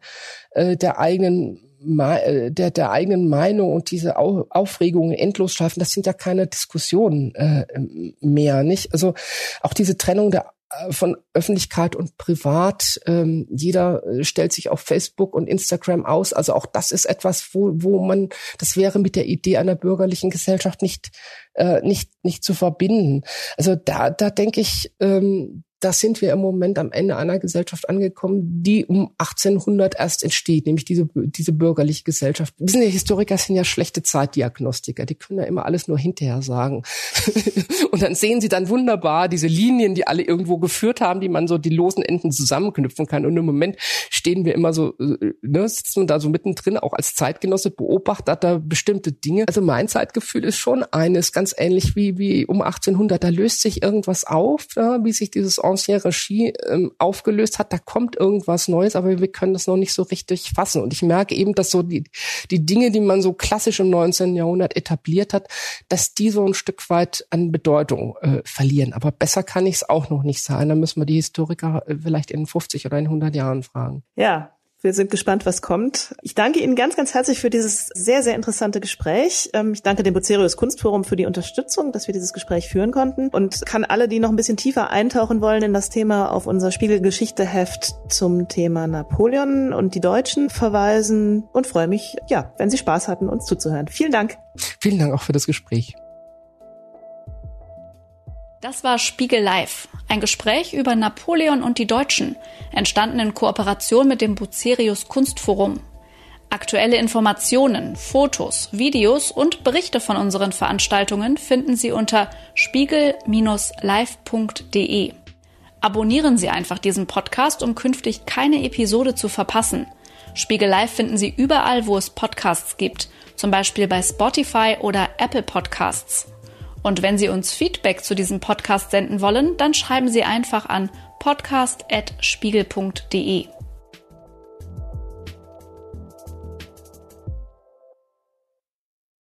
äh, der eigenen der, der eigenen Meinung und diese Aufregungen endlos schaffen, das sind ja keine Diskussionen äh, mehr, nicht? Also auch diese Trennung der äh, von Öffentlichkeit und Privat. Ähm, jeder äh, stellt sich auf Facebook und Instagram aus. Also auch das ist etwas, wo, wo man, das wäre mit der Idee einer bürgerlichen Gesellschaft nicht, äh, nicht, nicht zu verbinden. Also da, da denke ich, ähm, da sind wir im Moment am Ende einer Gesellschaft angekommen, die um 1800 erst entsteht, nämlich diese, diese bürgerliche Gesellschaft. Wissen die Historiker sind ja schlechte Zeitdiagnostiker, die können ja immer alles nur hinterher sagen. und dann sehen sie dann wunderbar diese Linien, die alle irgendwo geführt haben, die man so die losen Enden zusammenknüpfen kann. Und im Moment stehen wir immer so, äh, ne, sitzen da so mittendrin, auch als Zeitgenosse, beobachtet da bestimmte Dinge. Also mein Zeitgefühl ist schon eines, ganz ähnlich wie, wie um 1800. Da löst sich irgendwas auf, ja, wie sich dieses Ancien Regie ähm, aufgelöst hat, da kommt irgendwas Neues, aber wir können das noch nicht so richtig fassen. Und ich merke eben, dass so die, die Dinge, die man so klassisch im 19. Jahrhundert etabliert hat, dass die so ein Stück weit an Bedeutung äh, verlieren. Aber besser kann ich es auch noch nicht sein. Da müssen wir die Historiker äh, vielleicht in 50 oder in 100 Jahren fragen. Ja, wir sind gespannt, was kommt. Ich danke Ihnen ganz, ganz herzlich für dieses sehr, sehr interessante Gespräch. Ähm, ich danke dem Bucerius Kunstforum für die Unterstützung, dass wir dieses Gespräch führen konnten und kann alle, die noch ein bisschen tiefer eintauchen wollen in das Thema, auf unser Spiegelgeschichte-Heft zum Thema Napoleon und die Deutschen verweisen und freue mich, ja, wenn Sie Spaß hatten, uns zuzuhören. Vielen Dank. Vielen Dank auch für das Gespräch. Das war Spiegel Live, ein Gespräch über Napoleon und die Deutschen, entstanden in Kooperation mit dem Bucerius Kunstforum. Aktuelle Informationen, Fotos, Videos und Berichte von unseren Veranstaltungen finden Sie unter spiegel-live.de. Abonnieren Sie einfach diesen Podcast, um künftig keine Episode zu verpassen. Spiegel Live finden Sie überall, wo es Podcasts gibt, zum Beispiel bei Spotify oder Apple Podcasts. Und wenn Sie uns Feedback zu diesem Podcast senden wollen, dann schreiben Sie einfach an podcast.spiegel.de.